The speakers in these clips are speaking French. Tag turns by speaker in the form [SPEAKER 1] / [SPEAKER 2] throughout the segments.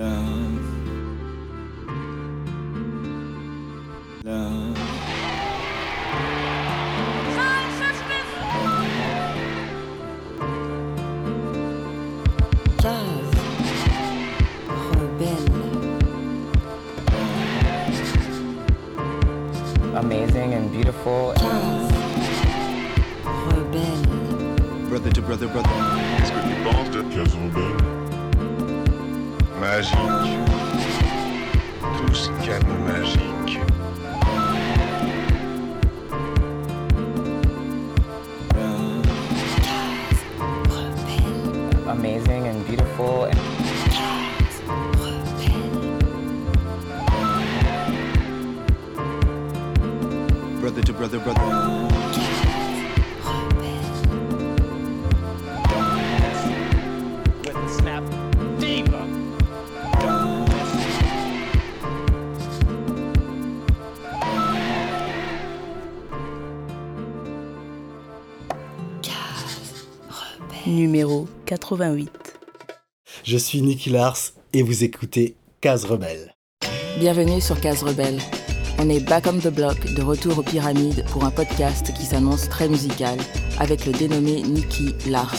[SPEAKER 1] Amazing
[SPEAKER 2] Je suis Nicky Lars et vous écoutez Case Rebelle.
[SPEAKER 3] Bienvenue sur Case Rebelle. On est back on the block, de retour aux pyramides pour un podcast qui s'annonce très musical avec le dénommé Nicky Lars,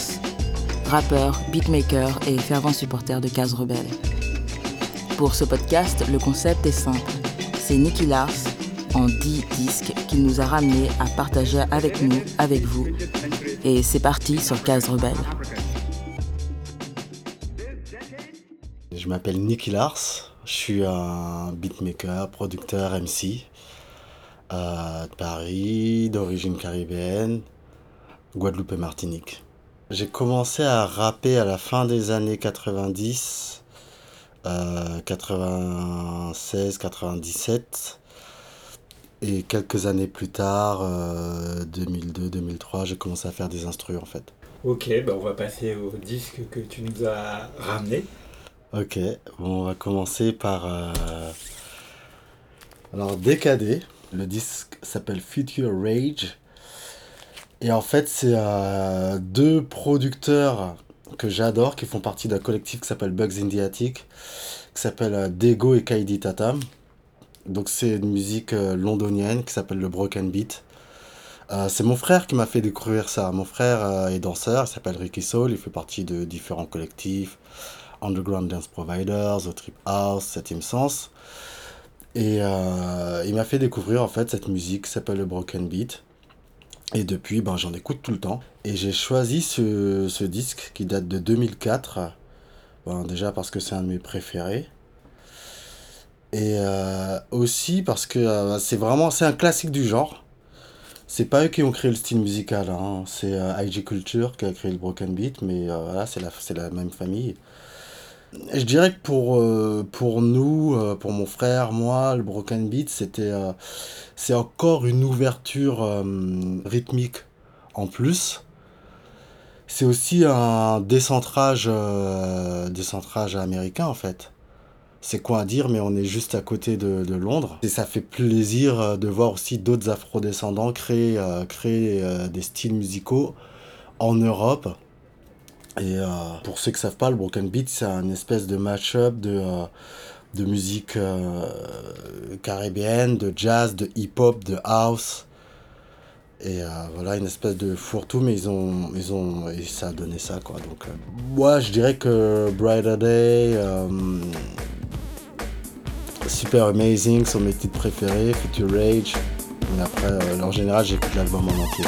[SPEAKER 3] rappeur, beatmaker et fervent supporter de Case Rebelle. Pour ce podcast, le concept est simple. C'est Nicky Lars en 10 disques qu'il nous a ramenés à partager avec nous, avec vous. Et c'est parti sur Case Rebelle.
[SPEAKER 2] Je m'appelle Nicky Lars, je suis un beatmaker, producteur, MC euh, de Paris, d'origine caribéenne, Guadeloupe et Martinique. J'ai commencé à rapper à la fin des années 90, euh, 96, 97. Et quelques années plus tard, euh, 2002, 2003, j'ai commencé à faire des instrus en fait.
[SPEAKER 4] Ok, bah on va passer au disque que tu nous as ramené.
[SPEAKER 2] Ok, bon, on va commencer par. euh, Alors, DKD. Le disque s'appelle Future Rage. Et en fait, c'est euh, deux producteurs que j'adore qui font partie d'un collectif qui s'appelle Bugs in the Attic, qui s'appelle euh, Dego et Kaidi Tatam. Donc, c'est une musique londonienne qui s'appelle le Broken Beat. C'est mon frère qui m'a fait découvrir ça. Mon frère est danseur, il s'appelle Ricky Soul, il fait partie de différents collectifs. Underground Dance Providers, The Trip House, Septième Sens. Et euh, il m'a fait découvrir en fait cette musique qui s'appelle le Broken Beat. Et depuis, ben, j'en écoute tout le temps. Et j'ai choisi ce, disque qui date de 2004. Ben, déjà parce que c'est un de mes préférés. Et euh, aussi parce que euh, c'est vraiment c'est un classique du genre. C'est pas eux qui ont créé le style musical, hein. c'est IG Culture qui a créé le Broken Beat, mais voilà, c'est la même famille. Je dirais que pour, euh, pour nous, euh, pour mon frère, moi, le Broken Beat, c'était, euh, c'est encore une ouverture euh, rythmique en plus. C'est aussi un décentrage, euh, décentrage américain en fait. C'est quoi à dire, mais on est juste à côté de, de Londres. Et ça fait plaisir euh, de voir aussi d'autres afrodescendants créer, créer des styles musicaux en Europe. Et euh, pour ceux qui savent pas, le Broken Beat, c'est un espèce de mash-up de, euh, de musique euh, caribéenne, de jazz, de hip-hop, de house. Et voilà, une espèce de fourre-tout, mais ils ont, ils ont, et ça a donné ça, quoi. Donc, moi, je dirais que Brighter Day, Super Amazing sont mes titres préférés, Future Rage. Mais après, en général, j'écoute l'album en entier.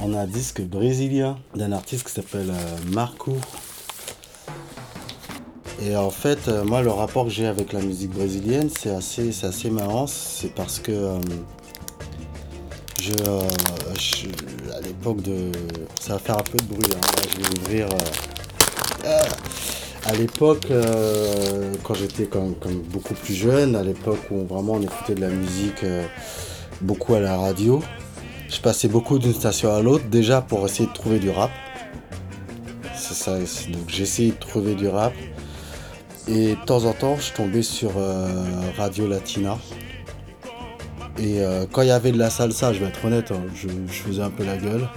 [SPEAKER 2] On a un disque brésilien d'un artiste qui s'appelle euh, Marco. Et en fait, euh, moi, le rapport que j'ai avec la musique brésilienne, c'est assez, c'est assez marrant. C'est parce que euh, je, à l'époque de, ça va faire un peu de bruit. hein. Je vais ouvrir. ah. à l'époque, quand j'étais comme, beaucoup plus jeune, à l'époque où vraiment on écoutait de la musique beaucoup à la radio, je passais beaucoup d'une station à l'autre déjà pour essayer de trouver du rap. C'est ça. Donc j'essayais de trouver du rap. Et de temps en temps, je tombais sur euh, Radio Latina. Et euh, quand il y avait de la salsa, je vais être honnête, hein, je, faisais un peu la gueule.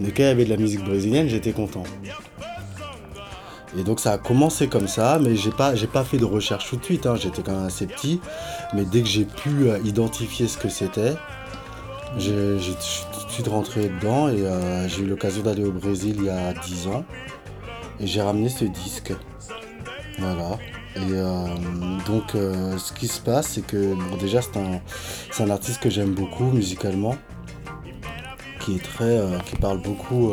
[SPEAKER 2] Mais quand il y avait de la musique brésilienne, j'étais content. Et donc ça a commencé comme ça, mais j'ai pas, j'ai pas fait de recherche tout de suite. hein, J'étais quand même assez petit. Mais dès que j'ai pu euh, identifier ce que c'était, je suis tout de suite rentré dedans et euh, j'ai eu l'occasion d'aller au Brésil il y a 10 ans. Et j'ai ramené ce disque. Voilà. Et euh, donc, euh, ce qui se passe, c'est que bon, déjà, c'est un, un artiste que j'aime beaucoup musicalement, qui est très, qui parle beaucoup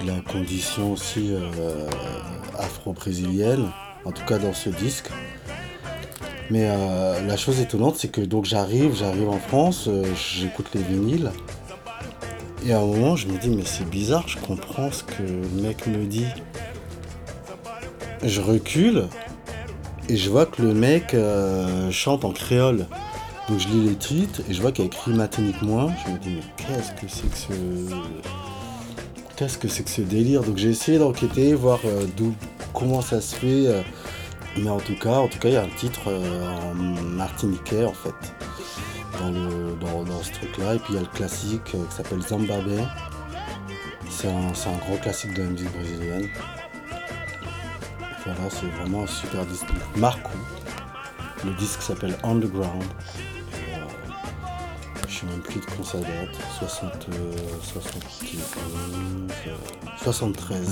[SPEAKER 2] de la condition aussi afro-brésilienne, en tout cas dans ce disque. Mais euh, la chose étonnante, c'est que donc j'arrive, j'arrive en France, euh, j'écoute les vinyles. Et à un moment, je me dis, mais c'est bizarre, je comprends ce que le mec me dit. Je recule et je vois que le mec euh, chante en créole. Donc je lis les titres et je vois qu'il a écrit Matinique Moins. Je me dis, mais qu'est-ce que c'est que ce. Qu'est-ce que c'est que ce délire? Donc j'ai essayé d'enquêter, voir d'où, comment ça se fait. Mais en tout cas, en tout cas, il y a un titre euh, en martiniquais en fait. Dans, le, dans, dans ce truc-là. Et puis il y a le classique euh, qui s'appelle Zambabé. C'est un, un gros classique de la musique brésilienne. Voilà, c'est vraiment un super disque. Marco. Le disque s'appelle Underground. Euh, je sais même plus de quand ça date. 60, euh, 71, euh, 73.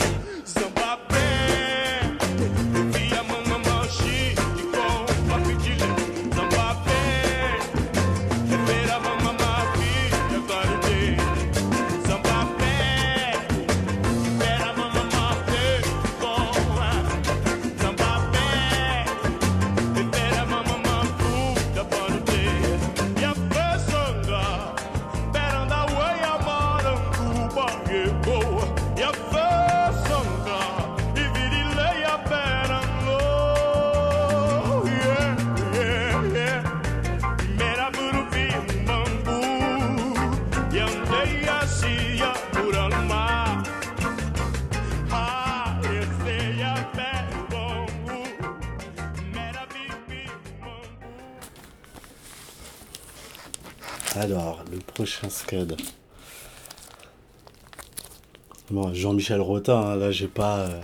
[SPEAKER 2] Bon, Jean-Michel Rotin, hein, là j'ai pas. euh,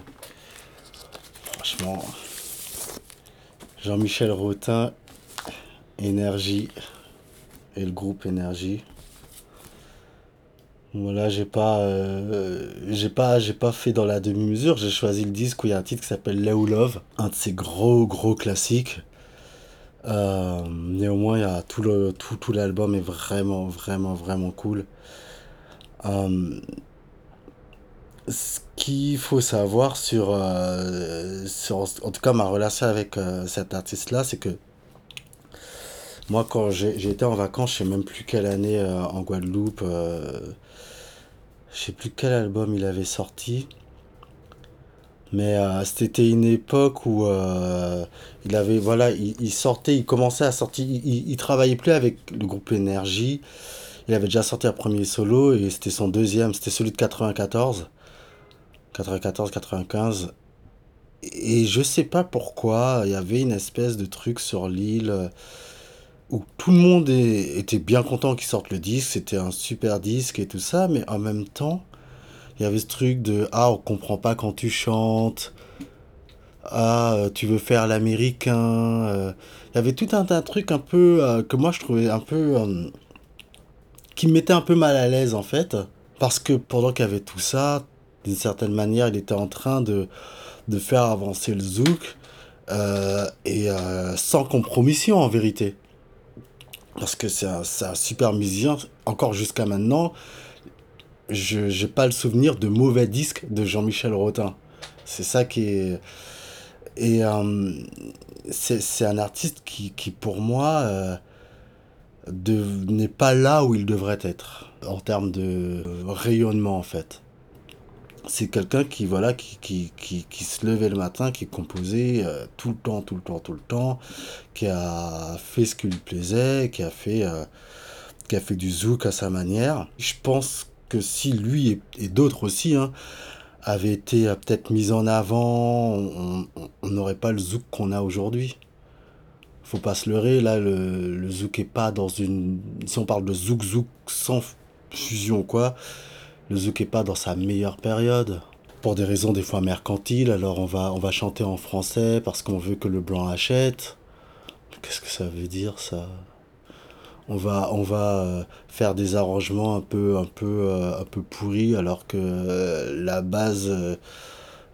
[SPEAKER 2] Franchement. Jean-Michel Rotin, Énergie. Et le groupe Énergie. Voilà, j'ai pas, euh, pas, fait dans la demi-mesure. J'ai choisi le disque où il y a un titre qui s'appelle Leo Love, un de ces gros gros classiques. Euh, néanmoins, tout le tout, tout l'album est vraiment vraiment vraiment cool. Euh, ce qu'il faut savoir sur, euh, sur en tout cas ma relation avec euh, cet artiste là, c'est que moi quand j'ai en vacances, je sais même plus quelle année en Guadeloupe, je sais plus quel album il avait sorti. Mais c'était une époque où il avait voilà, il, sortait, il commençait à sortir, il, il- il travaillait plus avec le groupe Énergie. Il avait déjà sorti un premier solo et c'était son deuxième, c'était celui de 94. 94-95. Et je sais pas pourquoi, il y avait une espèce de truc sur l'île euh, où tout le monde était bien content qu'il sorte le disque, c'était un super disque et tout ça, mais en même temps, il y avait ce truc de Ah, on comprend pas quand tu chantes. Ah, euh, tu veux faire l'américain. euh. Il y avait tout un tas de trucs un peu euh, que moi je trouvais un peu. qui me mettait un peu mal à l'aise en fait. Parce que pendant qu'il y avait tout ça, d'une certaine manière, il était en train de, de faire avancer le zouk. et sans compromission en vérité. Parce que c'est un, un super musicien. Encore jusqu'à maintenant, je j'ai pas le souvenir de mauvais disques de Jean-Michel Rotin. C'est ça qui est. Et euh, c'est un artiste qui, qui pour moi, euh, n'est pas là où il devrait être, en termes de rayonnement, en fait. C'est quelqu'un qui, voilà, qui, qui, qui, qui se levait le matin, qui composait euh, tout le temps, tout le temps, tout le temps, qui a fait ce qui lui plaisait, qui a fait, qui a fait du zouk à sa manière. Je pense que si lui et, et d'autres aussi hein, avaient été euh, peut-être mis en avant, on n'aurait pas le zouk qu'on a aujourd'hui. Faut pas se leurrer, là, le, le zouk est pas dans une... Si on parle de zouk zouk sans fusion quoi, le zouk est pas dans sa meilleure période. Pour des raisons des fois mercantiles, alors on va, on va chanter en français parce qu'on veut que le blanc achète. Qu'est-ce que ça veut dire ça? On va, on va euh, faire des arrangements un peu, un peu, euh, un peu pourris alors que euh, la base,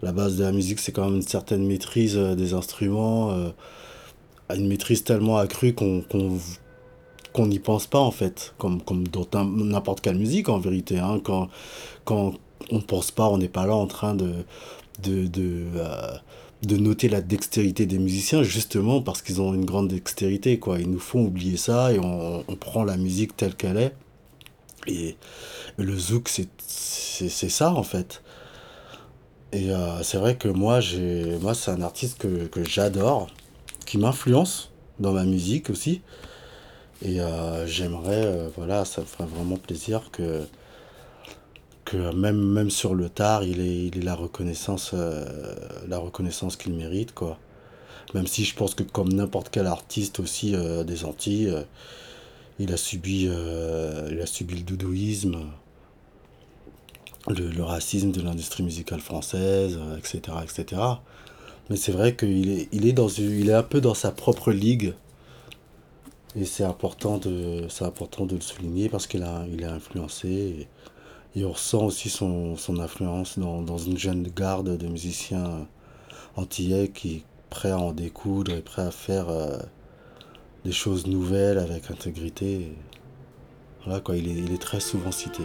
[SPEAKER 2] la base de la musique c'est quand même une certaine maîtrise des instruments, une maîtrise tellement accrue qu'on qu'on qu'on n'y pense pas en fait, comme, comme dans n'importe quelle musique en vérité. Hein, quand, quand on pense pas, on n'est pas là en train de, de, de, euh, de noter la dextérité des musiciens justement parce qu'ils ont une grande dextérité. Quoi. Ils nous font oublier ça et on, on prend la musique telle qu'elle est. Et le zouk, c'est c'est ça en fait. Et euh, c'est vrai que moi, j'ai moi c'est un artiste que, que j'adore, qui m'influence dans ma musique aussi. Et euh, j'aimerais, euh, voilà, ça me ferait vraiment plaisir que, que même, même sur le tard, il ait, il la reconnaissance, euh, reconnaissance qu'il mérite, quoi. Même si je pense que comme n'importe quel artiste aussi euh, des Antilles, euh, il a subi, il a subi le doudouisme, le, le racisme de l'industrie musicale française, etc., etc. Mais c'est vrai qu'il est, il est, dans il est un peu dans sa propre ligue. Et c'est important de, important de le souligner parce qu'il a, il est influencé. Et on ressent aussi son, influence dans, une jeune garde de musiciens antillais qui est prêt à en découdre et prêt à faire euh, des choses nouvelles avec intégrité. Voilà quoi, il est très souvent cité.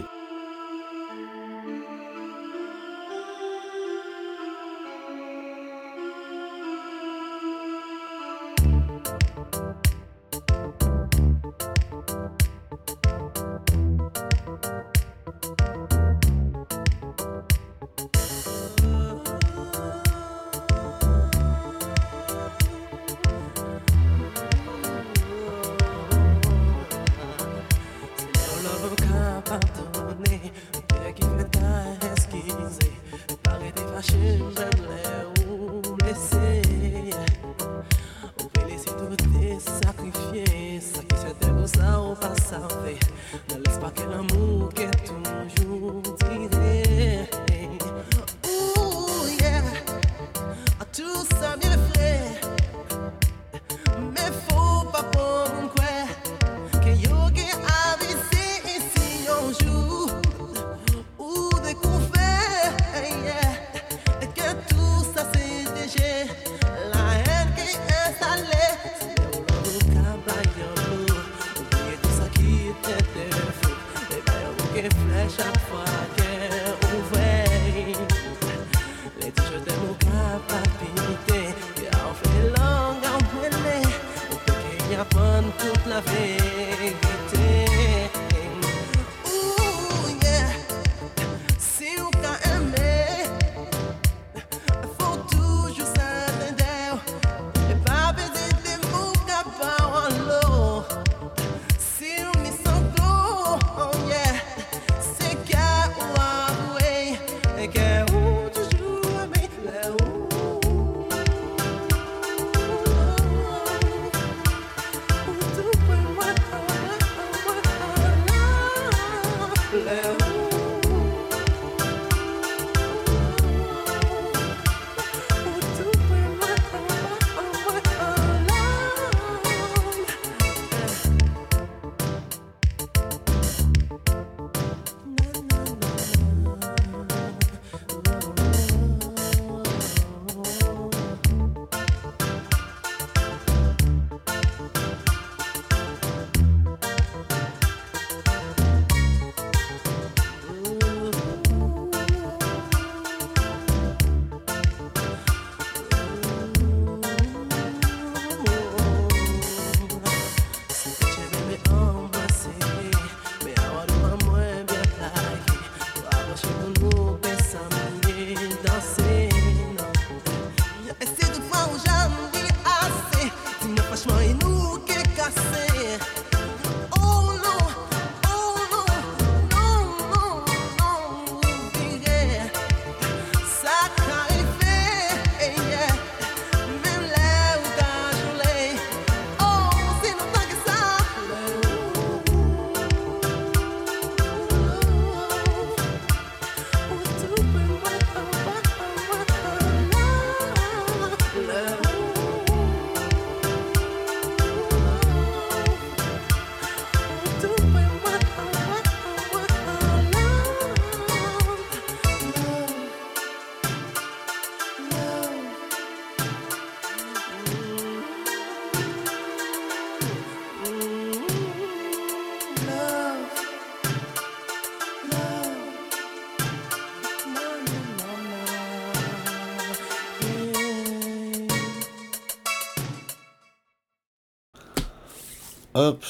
[SPEAKER 2] Hop.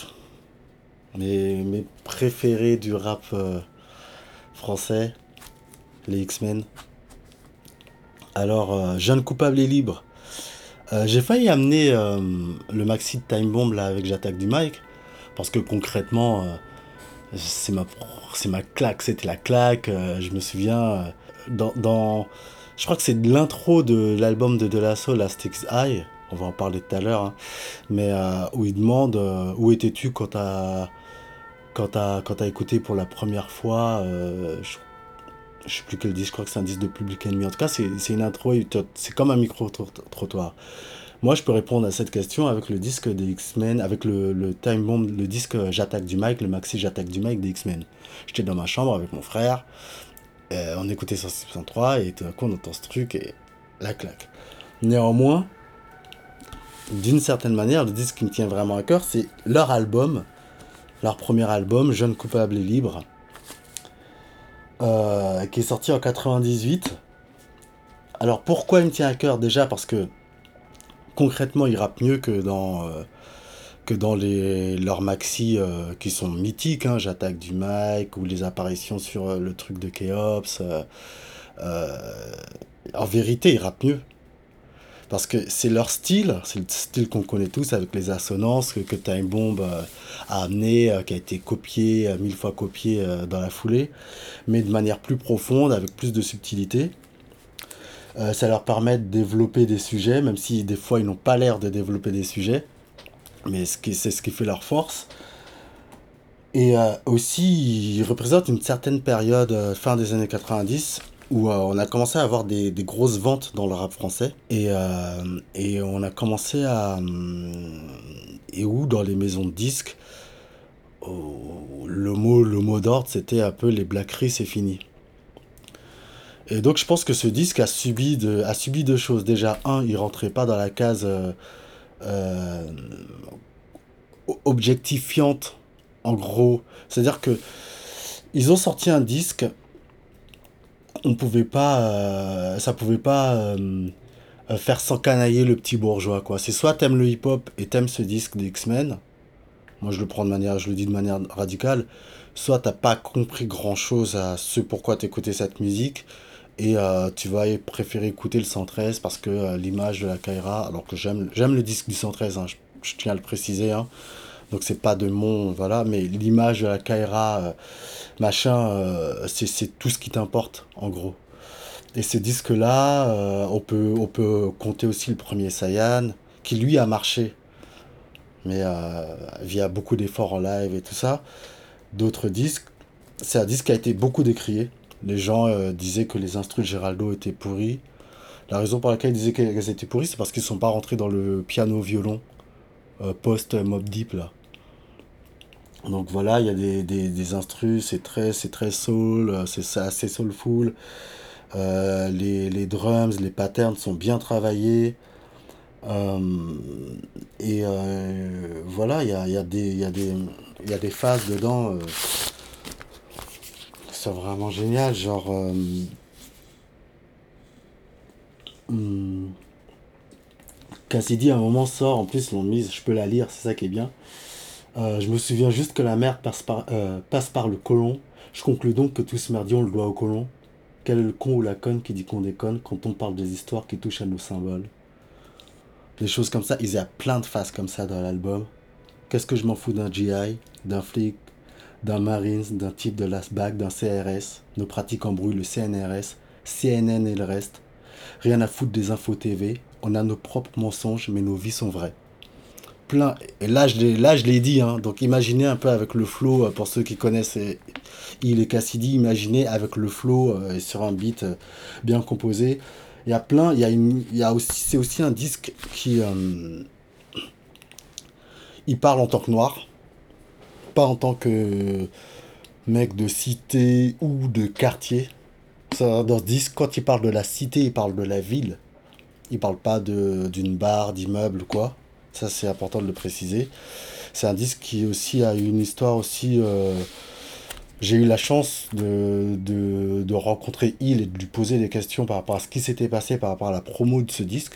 [SPEAKER 2] Mes, mes préférés du rap euh, français, les X-Men. Alors, euh, Jeune coupable et libre. Euh, J'ai failli amener euh, le maxi de Time Bomb là avec J'attaque du mic. Parce que concrètement, c'est ma, claque, c'était la claque. je me souviens, dans, dans- je crois que c'est l'intro de l'album de De La Soul. On va en parler tout à l'heure. hein. Mais euh, où il demande euh, où étais-tu quand t'as quand t'as quand t'as écouté pour la première fois. euh, je, je sais plus quel disque, je crois que c'est un disque de Public Enemy. En tout cas, c'est une intro, c'est comme un micro-trottoir. Moi, je peux répondre à cette question avec le disque des X-Men, avec le, le Time Bomb, le disque J'attaque du mic, le maxi J'attaque du mic des X-Men. J'étais dans ma chambre avec mon frère, on écoutait 163 et tout d'un coup on entend ce truc et la claque. Néanmoins, d'une certaine manière, le disque qui me tient vraiment à cœur, c'est leur album, leur premier album, Jeune coupable et libre, euh, qui est sorti en 98. Alors pourquoi il me tient à cœur? Déjà parce que concrètement, il rappe mieux que dans, euh, les, leurs maxi euh, qui sont mythiques. Hein, J'attaque du mic ou les apparitions sur le truc de Keops. en vérité, il rappe mieux. Parce que c'est leur style, c'est le style qu'on connaît tous avec les assonances que, Time Bomb a amené, qui a été copié, euh, mille fois copié euh, dans la foulée, mais de manière plus profonde, avec plus de subtilité. Euh, ça leur permet de développer des sujets, même si des fois ils n'ont pas l'air de développer des sujets, mais c'est ce qui fait leur force. Et aussi, ils représentent une certaine période, fin des années 90, où euh, on a commencé à avoir des, des grosses ventes dans le rap français. Et, euh, et on a commencé à... hum, Et où dans les maisons de disques, oh, le mot, le mot d'ordre, c'était un peu les blackeries, c'est fini. Et donc je pense que ce disque a subi, de, a subi deux choses. Déjà, un, il rentrait pas dans la case euh, euh, objectifiante, en gros. C'est-à-dire que ils ont sorti un disque, on pouvait pas, euh, ça pouvait pas euh, euh, faire s'encanailler le petit bourgeois, quoi. C'est soit t'aimes le hip-hop et t'aimes ce disque des X-Men, moi je le prends de manière, je le dis de manière radicale, soit t'as pas compris grand-chose à ce pourquoi t'écoutais cette musique, et tu vas préférer écouter le 113 parce que l'image de la Kaira, alors que j'aime j'aime le disque du 113, hein, je, je tiens à le préciser, hein, donc c'est pas de mon, voilà, mais l'image de la Kaira, euh, machin, euh, c'est tout ce qui t'importe, en gros. Et ce disque-là, euh, on, peut, on peut compter aussi le premier Saiyan, qui lui a marché, mais via beaucoup d'efforts en live et tout ça. D'autres disques, c'est un disque qui a été beaucoup décrié. Les gens disaient que les instrus de Geraldo étaient pourris. La raison pour laquelle ils disaient qu'elles étaient pourries, c'est parce qu'ils ne sont pas rentrés dans le piano-violon post-Mob Deep, là. Donc voilà, il y a des, des, instrus, c'est très, c'est très soul, euh, c'est assez soulful. Euh, les, les drums, les patterns sont bien travaillés. Euh, et voilà, il y a, y, a y, a des- phases dedans qui sont vraiment géniales. Genre. hum, Cassidy, à un moment, sort, en plus, l'ont mise, je peux la lire, c'est ça qui est bien. Euh, je me souviens juste que la merde passe par, euh, passe par le colon. Je conclus donc que tout ce merdier, on le doit au colon. Quel est le con ou la conne qui dit qu'on déconne quand on parle des histoires qui touchent à nos symboles? Des choses comme ça, il y a plein de phases comme ça dans l'album. Qu'est-ce que je m'en fous d'un GI, d'un flic, d'un Marines, d'un type de l'ASBAC, d'un CRS Nos pratiques embrouillent le CNRS, CNN et le reste. Rien à foutre des infos TV. On a nos propres mensonges, mais nos vies sont vraies. Là, je l'ai, là, dit. Hein. Donc, imaginez un peu avec le flow, euh, pour ceux qui connaissent Il et Cassidy, imaginez avec le flow euh, et sur un beat euh, bien composé. Il y a plein. Il y a, aussi, c'est aussi un disque qui. parle en tant que noir, pas en tant que mec de cité ou de quartier. Dans ce disque, quand il parle de la cité, il parle de la ville. Il parle pas de, d'une barre, d'immeuble ou quoi. Ça, c'est important de le préciser. C'est un disque qui aussi a une histoire aussi. euh, J'ai eu la chance de, de, de rencontrer Il et de lui poser des questions par rapport à ce qui s'était passé par rapport à la promo de ce disque.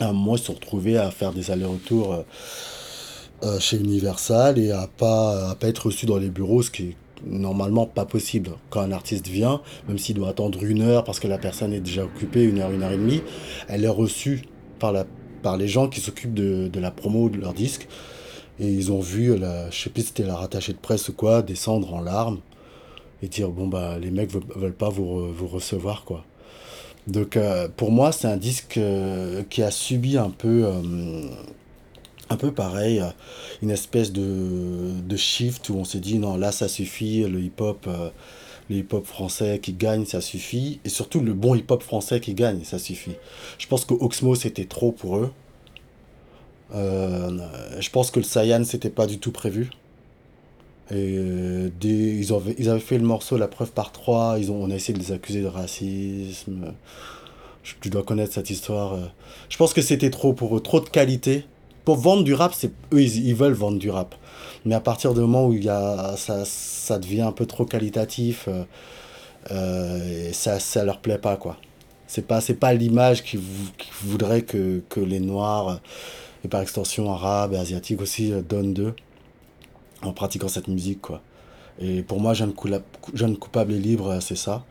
[SPEAKER 2] Un moment, ils se sont retrouvés à faire des allers-retours. euh, euh, chez Universal et à pas, à pas être reçu dans les bureaux, ce qui est normalement pas possible. Quand un artiste vient, même s'il doit attendre une heure parce que la personne est déjà occupée, une heure, une heure et demie, elle est reçue par, la, par les gens qui s'occupent de, de la promo de leur disque. Et ils ont vu, la, je sais plus c'était la rattachée de presse ou quoi, descendre en larmes et dire bon bah les mecs veulent, pas vous, vous recevoir quoi. Donc euh, pour moi c'est un disque euh, qui a subi un peu euh, un peu pareil, euh, une espèce de, de shift où on s'est dit non là ça suffit, le hip hop le hip hop français qui gagne ça suffit et surtout le bon hip hop français qui gagne ça suffit. Je pense que Oxmo c'était trop pour eux. Euh, je pense que le Saiyan c'était pas du tout prévu. Et euh, ils, avaient, ils avaient fait le morceau La preuve par trois, ils ont, on a essayé de les accuser de racisme. Je- tu dois connaître cette histoire. euh. Je pense que c'était trop pour eux, trop de qualité. Pour vendre du rap, c'est eux, ils veulent vendre du rap. Mais à partir du moment où il y a, ça, ça devient un peu trop qualitatif, euh, euh, et ça, ça leur plaît pas, quoi. C'est pas, pas l'image qu'ils vou- qu'ils voudraient que, que les Noirs, et par extension arabes et asiatiques aussi, euh, donnent d'eux en pratiquant cette musique, quoi. Et pour moi, Jeune, Coupable et Libre, c'est ça.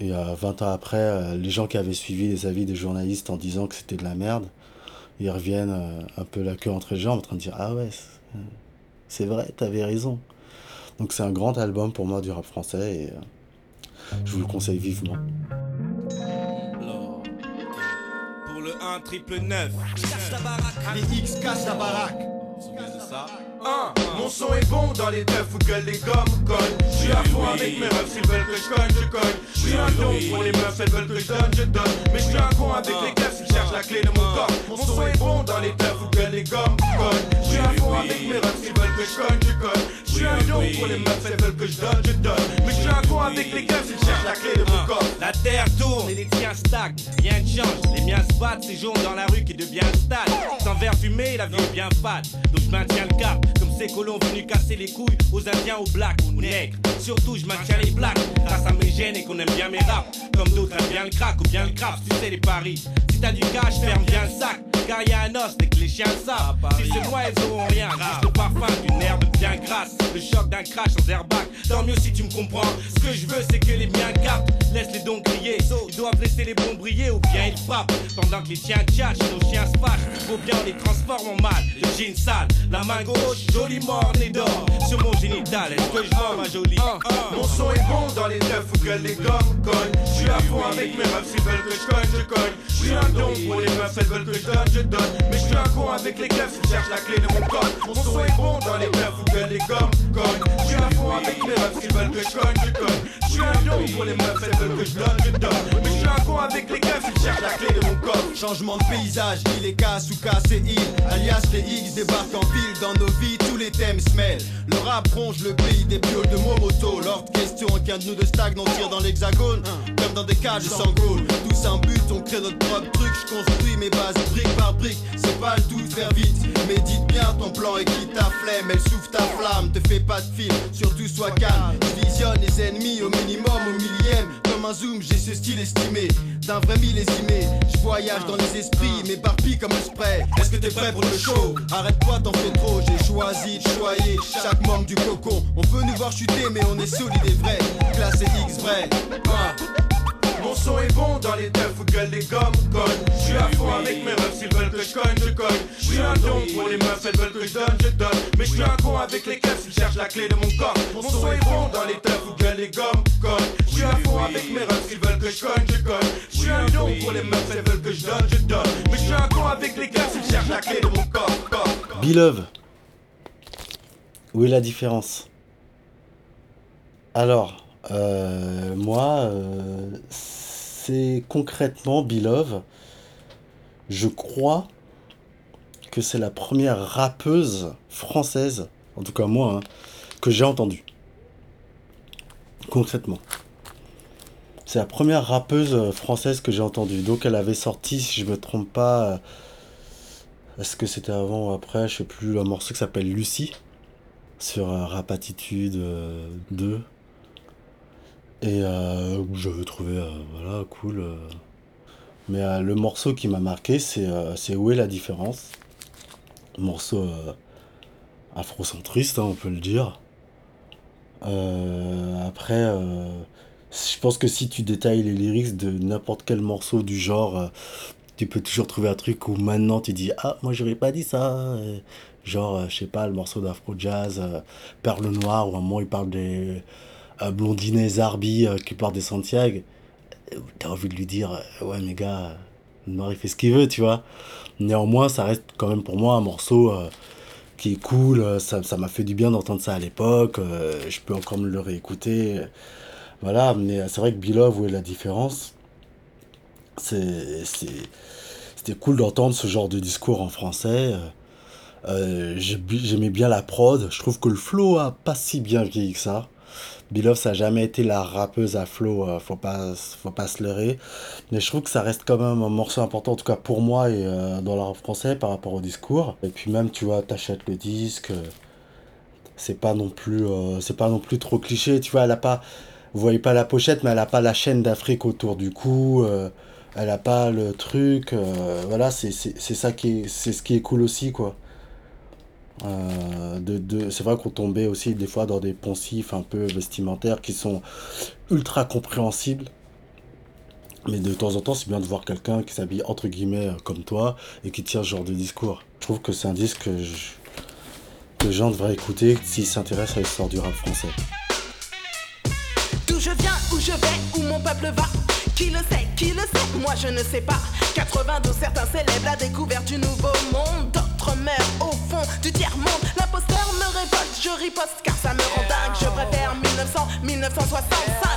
[SPEAKER 2] Et euh, 20 ans après, les gens qui avaient suivi les avis des journalistes en disant que c'était de la merde, ils reviennent un peu la queue entre les jambes en train de dire Ah ouais, c'est- vrai, t'avais raison. Donc c'est un grand album pour moi du rap français et euh, je vous le conseille vivement.
[SPEAKER 5] Alors, Pour le 1 triple 9.
[SPEAKER 6] Les X cassent la baraque.
[SPEAKER 5] Ça
[SPEAKER 6] Un, mon son est bon dans les teufs où gueule les gommes cognent. Je suis à fond avec mes refs, s'ils veulent que je cogne, je cogne. Je suis un don pour les meufs, elles veulent que je donne, je donne. Mais je suis un con avec les keufs, ils cherchent la clé de mon corps. Mon son est bon dans les teufs où gueule les gommes cognent. Avec mes s'ils veulent que je cogne, je. Je suis un don pour les meufs, elles veulent que je donne, je donne. Mais je suis un con avec les keufs, ils cherchent la clé de mon corps.
[SPEAKER 5] La terre tourne et les tiens stagnent, rien ne change. Les miens se battent, jaune dans la rue qui devient stade. Sans verre fumé, la vie est bien fade. Donc je maintiens le cap, comme ces colons venus casser les couilles aux indiens, aux blacks, aux nègres. Surtout, je maintiens les blacks, grâce à mes gènes et qu'on aime bien mes raps. Comme d'autres aiment bien le crack ou bien le craft, tu sais les paris. Si t'as du cash, ferme bien le sac. Car y a un os dès que les chiens le savent. Si c'est moi, elles auront rien. Juste le parfum d'une herbe bien grasse. Le choc d'un crash sans airbag. Tant mieux si tu me comprends. Ce que je veux, c'est que les miens captent. Laisse-les donc crier. Ils doivent laisser les bons briller ou bien ils frappent. Pendant que les tiens tchatchent, nos chiens se fâchent. Faut bien, on les transforme en mal. Le jean sale, la main gauche, joliment ornée d'or. Sur mon génital, est-ce que je vends ma jolie
[SPEAKER 6] Mon son est bon dans les teufs où gueule les gommes cognent. Je suis à fond avec mes refs, s'ils veulent que je cogne, je cogne. Je suis un don pour les meufs, elles veulent que je donne, je donne. Mais je suis un con avec les keufs, ils cherchent la clé de mon code. Mon son est bon dans les teufs où gueule les gommes. Je suis à fond avec mes refs, s'ils veulent que je cogne, je cogne. Je suis un don pour les meufs, elles veulent que je donne, je donne. Mais je suis un con avec les keufs, ils cherchent la clé de mon code.
[SPEAKER 7] Changement de paysage, il est casse ou casse et il Alias les X débarquent en ville dans nos vies, tous les thèmes se mêlent Le rap ronge le pays des pioles de Momoto L'ordre question, qu'un de nous de stagne, on tire dans l'hexagone Comme dans des cages de sangoul Tous un but, on crée notre propre truc Je construis mes bases brique C'est pas le tout de faire vite Médite bien ton plan et quitte ta flemme Elle souffle ta flamme, te fais pas de film Surtout sois calme, je visionne les ennemis au minimum, au millième Comme un zoom, j'ai ce style estimé D'un vrai millésimé, je voyage dans les esprits, m'éparpille comme le spray. Est-ce que t'es prêt pour le show? Arrête-toi, t'en fais trop. J'ai choisi de choyer chaque membre du cocon. On peut nous voir chuter, mais on est solide et vrai. Classé X vrai.
[SPEAKER 6] Mon son est bon dans les teufs où gueule les gommes. Je suis à fond avec mes refs, s'ils veulent que je cogne, je cogne. Je suis un don pour les meufs, elles veulent que je donne, je donne. Mais je suis un con avec les keufs, ils cherchent la clé de mon corps. Mon son est bon dans les teufs où gueule les gommes. Je suis à fond avec mes refs, s'ils veulent que je cogne, je cogne. Je suis un don pour les meufs, elles veulent que je donne, je donne. Mais je suis un con avec les keufs, ils cherchent la clé de mon corps. corps.
[SPEAKER 2] Beloved. Où est la différence? Alors, moi, euh, c'est concrètement Beloved. Je crois que c'est la première rappeuse française, en tout cas moi, hein, que j'ai entendue. Concrètement. C'est la première rappeuse euh, française que j'ai entendue. Donc elle avait sorti, si je me trompe pas, euh, est-ce que c'était avant ou après, je sais plus, un morceau qui s'appelle Lucie sur euh, Rap Attitude euh, 2. Et euh, j'avais trouvé, euh, voilà, cool. euh. Mais euh, le morceau qui m'a marqué, c'est Où est la différence? Morceau afrocentriste, hein, on peut le dire. Après, je pense que si tu détailles les lyrics de n'importe quel morceau du genre, tu peux toujours trouver un truc où maintenant tu dis Ah, moi j'aurais pas dit ça. Genre, je sais pas, le morceau d'Afro Jazz, Perle Noire, où à un moment il parle des euh, blondinets Zarbi euh, qui partent des Santiago. T'as envie de lui dire euh, Ouais, mes gars, noir il fait ce qu'il veut, tu vois. Néanmoins, ça reste quand même pour moi un morceau euh, qui est cool. Ça, m'a fait du bien d'entendre ça à l'époque. je peux encore me le réécouter. Voilà, mais c'est vrai que Beloved, où est la différence? C'est, C'était cool d'entendre ce genre de discours en français. J'aimais bien la prod. Je trouve que le flow a pas si bien vieilli que ça. Beloved, ça a jamais été la rappeuse à flow, euh, faut pas, faut pas se leurrer. Mais je trouve que ça reste quand même un morceau important, en tout cas pour moi et euh, dans le rap français par rapport au discours. Et puis même, tu vois, t'achètes le disque, euh, c'est pas non plus, c'est pas non plus trop cliché. Tu vois, elle a pas, vous voyez pas la pochette, mais elle a pas la chaîne d'Afrique autour du cou. elle a pas le truc. voilà, c'est ça qui est, c'est ce qui est cool aussi, quoi. Euh, de, de, c'est vrai qu'on tombait aussi des fois dans des poncifs un peu vestimentaires qui sont ultra compréhensibles. Mais de temps en temps, c'est bien de voir quelqu'un qui s'habille entre guillemets euh, comme toi et qui tient ce genre de discours. Je trouve que c'est un disque que, je- que les gens devraient écouter s'ils s'intéressent à l'histoire du rap français.
[SPEAKER 8] D'où je viens, où je vais, où mon peuple va? Qui le sait, qui le sait, moi je ne sais pas. 92, certains célèbrent la découverte du nouveau monde. Au fond du tiers-monde. L'imposteur me révolte, je riposte car ça me rend dingue. Je préfère 1900, 1965.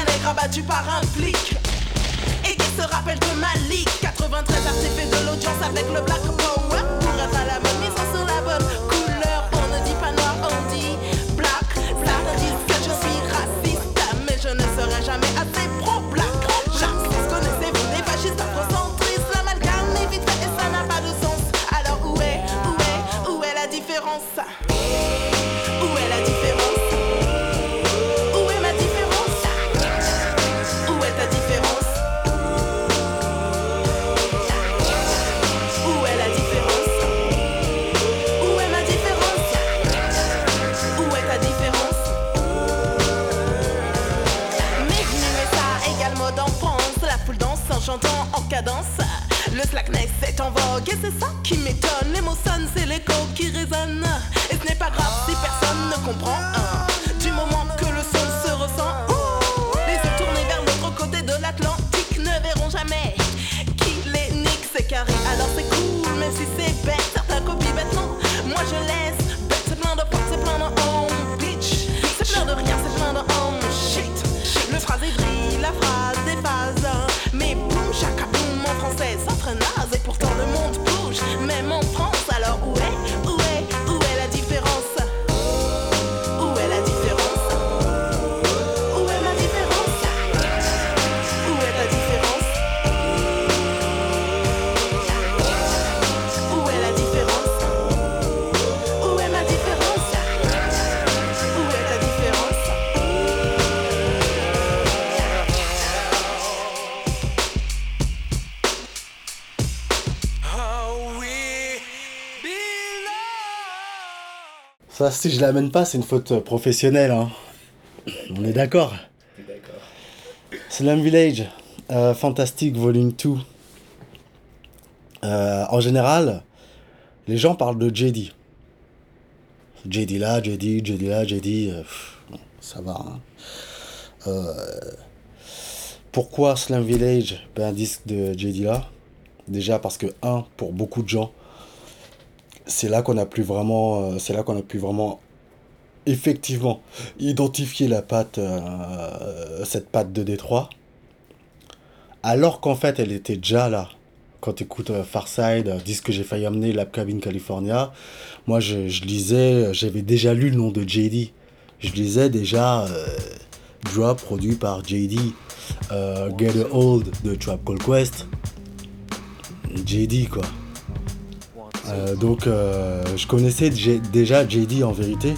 [SPEAKER 8] Un nègre abattu par un flic. Et qui se rappelle de Malik 93 artefacts de l'audience avec le Black Power Pour être à la mise sur la bonne et c'est ça qui m'étonne. Les mots sonnent, c'est l'écho qui résonne Si je
[SPEAKER 2] l'amène pas, c'est une faute professionnelle. Hein. On est d'accord. Slum Village, euh, Fantastic Volume 2. Euh, en général, les gens parlent de JD. JD là, JD, JD là, JD. euh, ça va. hein. Pourquoi Slum Village ben, Un disque de JD là? Déjà parce que, un, pour beaucoup de gens, c'est là qu'on a pu vraiment, euh, c'est là qu'on a pu vraiment effectivement identifier la patte, euh, cette patte de Détroit. Alors qu'en fait, elle était déjà là. Quand tu écoutes Farside, euh, disque que j'ai failli amener, Lab Cabin California, moi je, lisais, j'avais déjà lu le nom de JD. Je lisais déjà Drop produit par JD, Get Old de Trap Call Quest. JD quoi. Euh, donc euh, je connaissais déjà JD en vérité.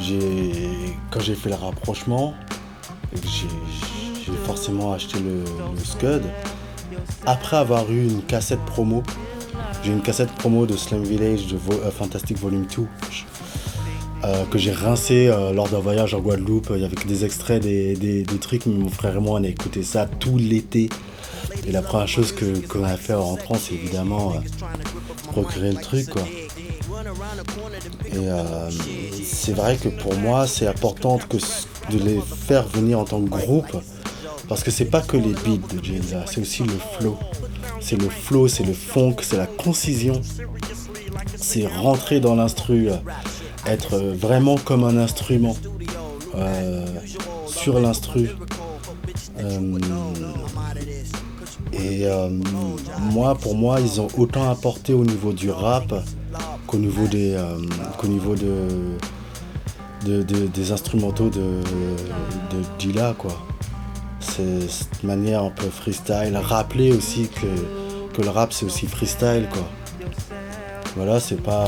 [SPEAKER 2] J'ai quand j'ai fait le rapprochement, j'ai forcément acheté le, le Scud. Après avoir eu une cassette promo J'ai une cassette promo de Slam Village de Vo- euh, Fantastic Volume 2 euh, que j'ai rincé euh, lors d'un voyage en Guadeloupe euh, avec des extraits, des, des- des trucs. Mon frère et moi, on a écouté ça tout l'été. Et la première chose que- qu'on a fait en rentrant, c'est évidemment euh, procurer le truc. Quoi. Et euh, c'est vrai que pour moi, c'est important de les faire venir en tant que groupe. Parce que c'est pas que les beats de Jay-Z, c'est aussi le flow. C'est le flow, c'est le funk, c'est la concision. C'est rentrer dans l'instru, euh, être vraiment comme un instrument euh, sur l'instru. Et euh, moi, pour moi, ils ont autant apporté au niveau du rap qu'au niveau des, euh, qu'au niveau de, de- de- des instrumentaux de, de Dilla, quoi. C'est cette manière un peu freestyle. Rappeler aussi que, que le rap c'est aussi freestyle, quoi. Voilà, c'est pas.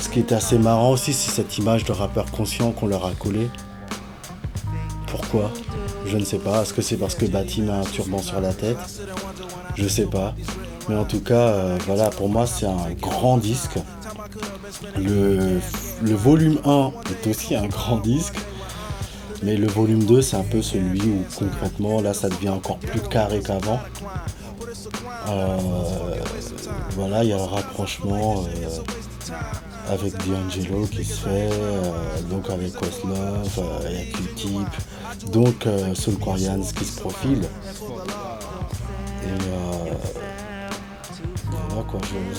[SPEAKER 2] Ce qui est assez marrant aussi, c'est cette image de rappeur conscient qu'on leur a collé. Pourquoi? Je ne sais pas. Est-ce que c'est parce que Batim a un turban sur la tête? Je sais pas. Mais en tout cas, euh, voilà, pour moi, c'est un grand disque. Le, volume 1 est aussi un grand disque. Mais le volume 2, c'est un peu celui où concrètement, là, ça devient encore plus carré qu'avant. Euh, voilà, il y a le rapprochement euh, avec D'Angelo qui se fait, donc avec euh, il y a Q-Tip, donc Soul Quarians qui se profile.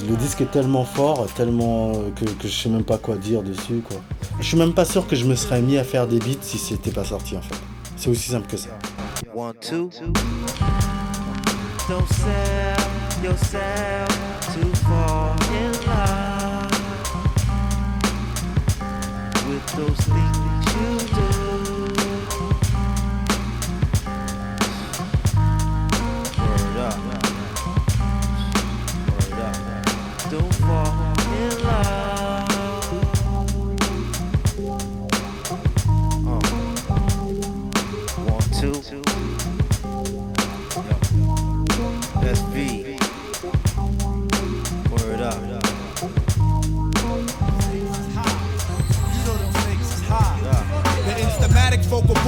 [SPEAKER 2] Le disque est tellement fort, tellement euh, que, je sais même pas quoi dire dessus. Je suis même pas sûr que je me serais mis à faire des beats si c'était pas sorti en fait. C'est aussi simple que ça.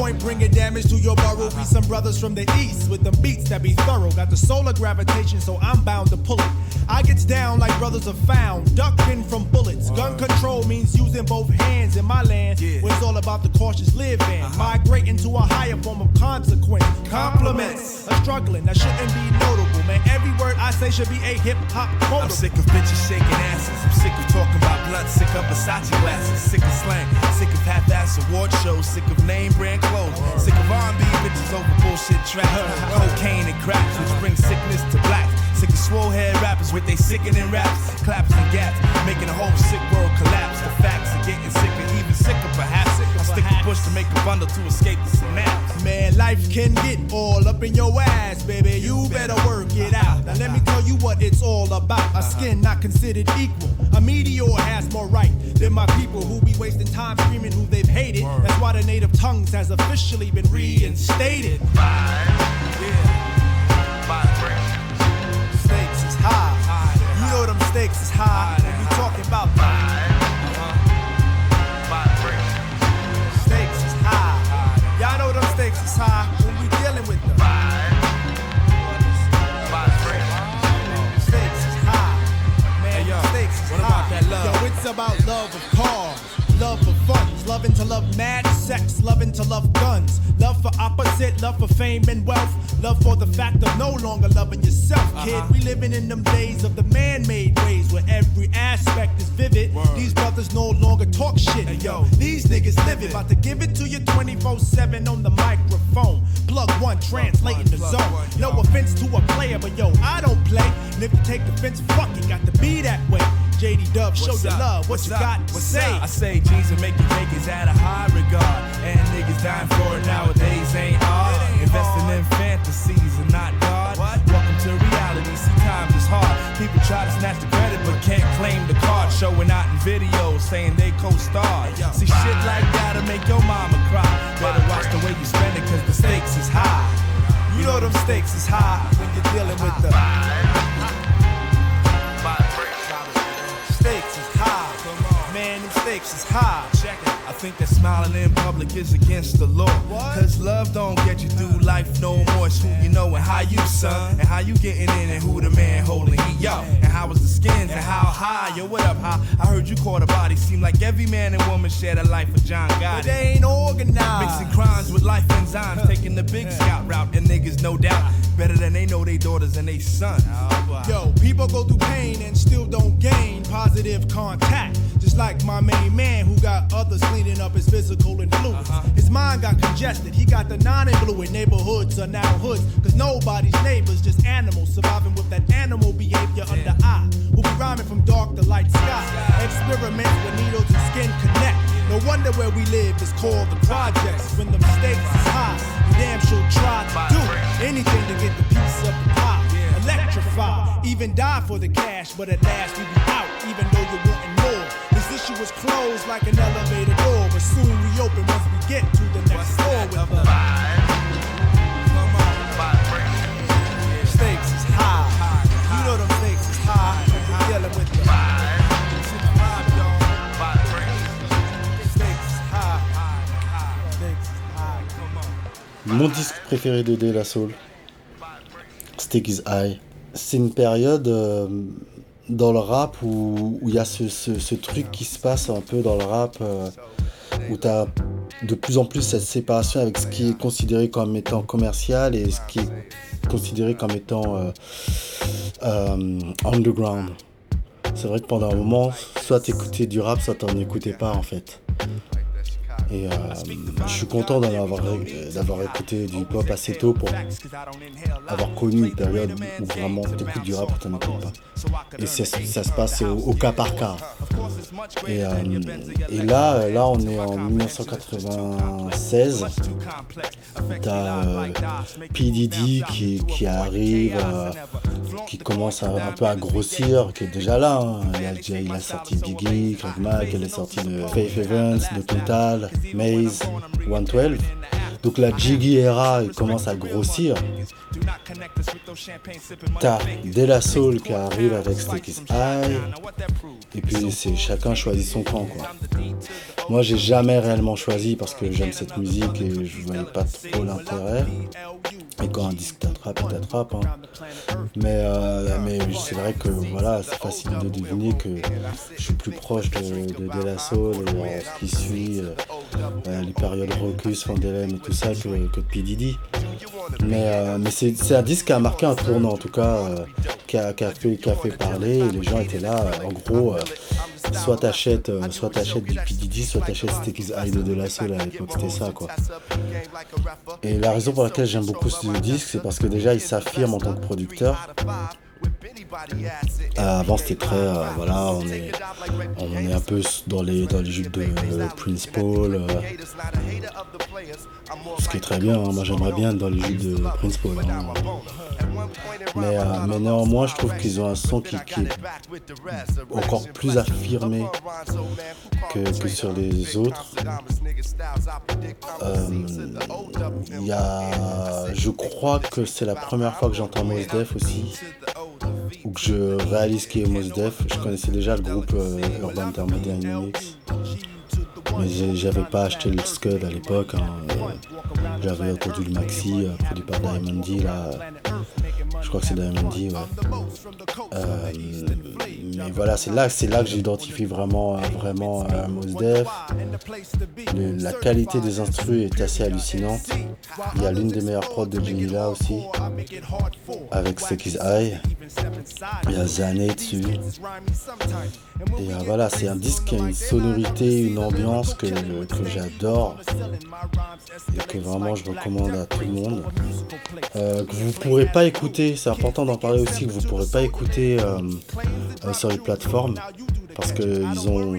[SPEAKER 9] Point bringing damage to your burrow. Be some brothers from the east with the beats that be thorough. Got the solar gravitation, so I'm bound to pull it. I gets down like brothers are found, ducking from bullets. Gun control means using both hands in my land, where it's all about the cautious living. Uh-huh. Migrating to a higher form of consequence. Compliments a struggling, that shouldn't be notable, man. Every word I say should be a hip hop quotable.
[SPEAKER 10] I'm sick of bitches shaking asses. I'm sick of talking about blunt. Sick of Versace glasses. Sick of slang. Sick of half-ass award shows. Sick of name brand clothes. Sick of R&B bitches over bullshit tracks. Cocaine and cracks, which brings sickness to blacks. Sick of swole head rappers with they sickening raps, claps and gaps, making the whole sick world collapse. The facts are getting sicker, even sicker perhaps. Stick a bush to make a bundle to escape the synapse.
[SPEAKER 9] Man, life can get all up in your ass, baby. You better work it out. Now let me tell you what it's all about. A skin not considered equal. A meteor has more right than my people who be wasting time screaming who they've hated. That's why the native tongues has officially been reinstated. Yeah. Stakes is high. You know them stakes is high. Loving to love mad sex, loving to love guns, love for opposite, love for fame and wealth, love for the fact of no longer loving yourself, kid. We living in them days of the man-made ways where every aspect is vivid. These brothers no longer talk shit, yo. These niggas live it, about to give it to you 24/7 on the microphone. Plug one, translating the zone. No offense to a player, but yo, I don't play. And if you take offense, fuck it, got to be that way. JD Dub, show your love. What
[SPEAKER 10] What's
[SPEAKER 9] you
[SPEAKER 10] up?
[SPEAKER 9] got to
[SPEAKER 10] What's
[SPEAKER 9] say?
[SPEAKER 10] up? I say G's and make you take is out of high regard. And niggas dying for it nowadays ain't hard. Investing in fantasies and not God. Welcome to reality. See, times is hard. People try to snatch the credit but can't claim the card. Showing out in videos saying they co-starred. See, shit like that'll make your mama cry. Better watch the way you spend it cause the stakes is high.
[SPEAKER 9] You know them stakes is high when you're dealing with the stakes is high. I think that smiling in public is against the law. Cause love don't get you through life no more. It's who you know and how you, son. And how you getting in and who the man holding heat. Yo, and how was the skins and how high. Yo, what up, high? I heard you caught a body. Seem like every man and woman shared a life of John Gotti. But they ain't organized. Mixing crimes with life enzymes. Taking the big scout route. And niggas, no doubt, better than they know they daughters and they sons. Yo, people go through pain and still don't gain positive contact. Just like my main man who got others cleaning up his physical influence. Uh-huh. His mind got congested. He got the non-influent neighborhoods are now hoods. Cause nobody's neighbors, just animals surviving with that animal behavior under eye. We'll be rhyming from dark to light sky. Experiments with needles and skin connect. No wonder where we live is called the projects. When the mistakes is high, you damn sure try to do anything to get the piece of the pie. Electrify, even die for the cash, but at last we be out, even though you're wanting more. This issue was closed like an elevator door, but soon we open once we get to the next floor with the Stakes is high. You know them stakes is high. We're dealing with the
[SPEAKER 2] Mon disque préféré de De La Soul, Stick is High. C'est une période euh, dans le rap où il y a ce, truc qui se passe un peu dans le rap, euh, où tu as de plus en plus cette séparation avec ce qui est considéré comme étant commercial et ce qui est considéré comme étant euh, euh, underground. C'est vrai que pendant un moment, soit t'écoutais du rap, soit t'en écoutais pas en fait. Et je suis content d'avoir écouté du hip-hop assez tôt pour avoir connu une période où vraiment t'écoutes du rap ou t'en écoutes pas. Et ça se passe au, au cas par cas. Et, euh, et là, là, on est en 1996. T'as euh, P. Diddy qui, qui arrive, euh, qui commence à- un peu à grossir, qui est déjà là. hein. Il, a, déjà- il a sorti Biggie, Craig Mack, il est sorti de Faith Evans, de Total, Maze, 112. Donc la Jiggy era, commence à grossir. T'as De Soul qui arrive avec Stick is. Et puis c'est chacun choisit son camp. Moi j'ai jamais réellement choisi parce que j'aime cette musique et je voyais pas trop l'intérêt. Et quand un disque t'attrape, il t'attrape. hein. Mais, euh, c'est vrai que voilà, c'est facile de deviner que je suis plus proche de De, de La Soul et euh, ce qui suit, euh, les périodes Rocus, Fandelem et tout ça que, que de P. Diddy. Mais, c'est un disque qui a marqué un tournant en tout cas, qui, a, fait, parler. Les gens étaient là, en gros, soit t'achètes soit du P. Diddy, de La à ça quoi. Et la raison pour laquelle j'aime beaucoup ce disque, c'est parce que déjà il s'affirme en tant que producteur. Euh, avant c'était très euh, voilà on est on est un peu dans les dans les jupes de euh, Prince Paul ce qui est très bien hein. moi j'aimerais bien être dans les jupes de Prince Paul hein. mais, mais néanmoins je trouve qu'ils ont un son qui, qui est encore plus affirmé que, que sur les autres il y a je crois que c'est la première fois que j'entends Mos Def aussi ou que je réalise qui est Mos Def. Je connaissais déjà le groupe euh, Urban Unix. Mais j'avais pas acheté le Scud à l'époque. hein. Euh, J'avais entendu le Maxi euh, produit par Diamond D là. Je crois que c'est Diamond D, ouais. Euh, mais voilà, c'est là, que j'identifie vraiment, vraiment Mos Def. La qualité des instrus est assez hallucinante. Il y a l'une des meilleures prods de Jimmy là aussi, avec Stick is High. Il y a Zané dessus. Et voilà, c'est un disque qui a une sonorité, une ambiance que, j'adore et que vraiment je recommande à tout le monde. Euh, que vous pourrez pas écouter, c'est important d'en parler aussi, que vous pourrez pas écouter euh, euh, sur les plateformes parce que ils ont.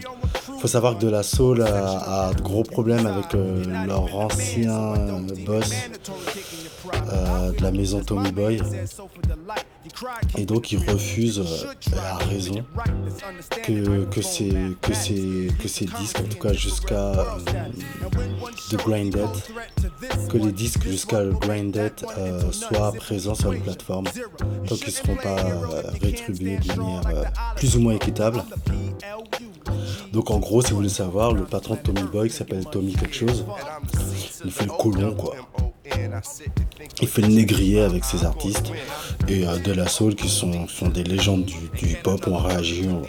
[SPEAKER 2] Faut savoir que De La Soul a, de gros problèmes avec euh, leur ancien boss euh, de la maison Tommy Boy. Et donc ils refusent, euh, à raison, que, que, ces, que, ces, que ces disques, en tout cas jusqu'à The Grinded, que les disques jusqu'à le Grinded soient présents sur les plateformes, tant qu'ils ne seront pas rétribués de manière plus ou moins équitable. Donc en gros, si vous voulez savoir, le patron de Tommy Boy qui s'appelle Tommy quelque chose, il fait le colon quoi. Il fait le négrier avec ses artistes et euh, De La Soul qui sont, des légendes du, du hip-hop ont réagi en,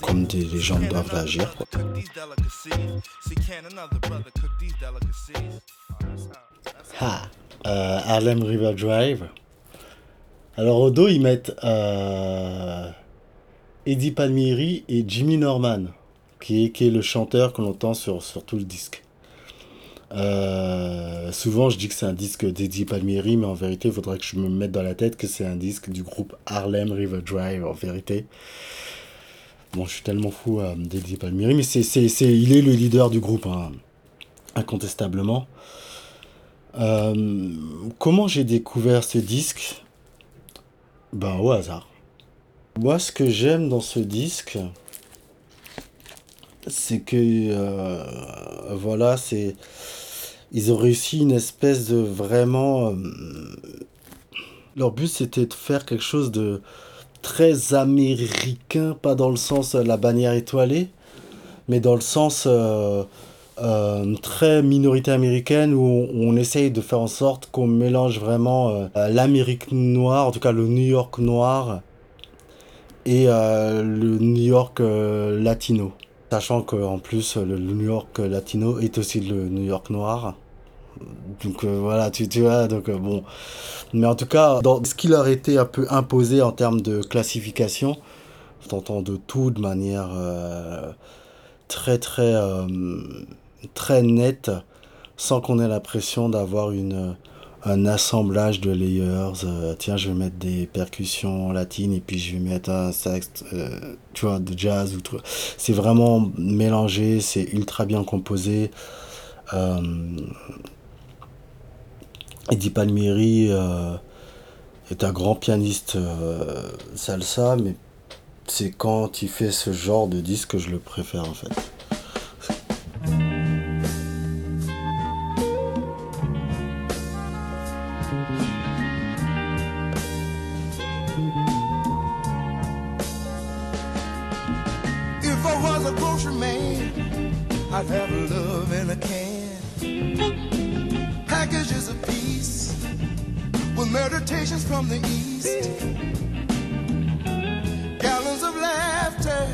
[SPEAKER 2] comme des légendes doivent réagir. quoi. Ah, Harlem River Drive. Alors au dos ils mettent euh, Eddie Palmieri et Jimmy Norman, qui est, le chanteur qu'on entend sur, sur tout le disque. Euh, souvent je dis que c'est un disque d'Eddie Palmieri, mais en vérité il faudrait que je me mette dans la tête que c'est un disque du groupe Harlem River Drive en vérité. Bon, je suis tellement fou euh, d'Eddie Palmieri, mais c'est, c'est, c'est, il est le leader du groupe, hein, incontestablement. Euh, comment j'ai découvert ce disque? Ben au hasard. Moi, ce que j'aime dans ce disque, c'est que euh, voilà, c'est ils ont réussi une espèce de vraiment. euh, leur but c'était de faire quelque chose de très américain, pas dans le sens euh, la bannière étoilée, mais dans le sens très minorité américaine où on, essaye de faire en sorte qu'on mélange vraiment l'Amérique noire, en tout cas le New York noir, et euh, le New York euh, latino. Sachant qu'en plus, le, New York latino est aussi le New York noir. Donc euh, voilà, tu, tu vois, donc euh, bon. Mais en tout cas, dans ce qui leur était un peu imposé en termes de classification, t'entends de tout de manière euh, très très très nette, sans qu'on ait l'impression d'avoir une un assemblage de layers. euh, tiens, je vais mettre des percussions latines et puis je vais mettre un sax, euh, tu vois, de jazz ou truc. C'est vraiment mélangé, c'est ultra bien composé. Euh, Eddie Palmieri euh, est un grand pianiste salsa, mais c'est quand il fait ce genre de disque que je le préfère en fait.
[SPEAKER 11] Grocery man, I'd have love in a can. Packages of peace with meditations from the east. Gallons of laughter,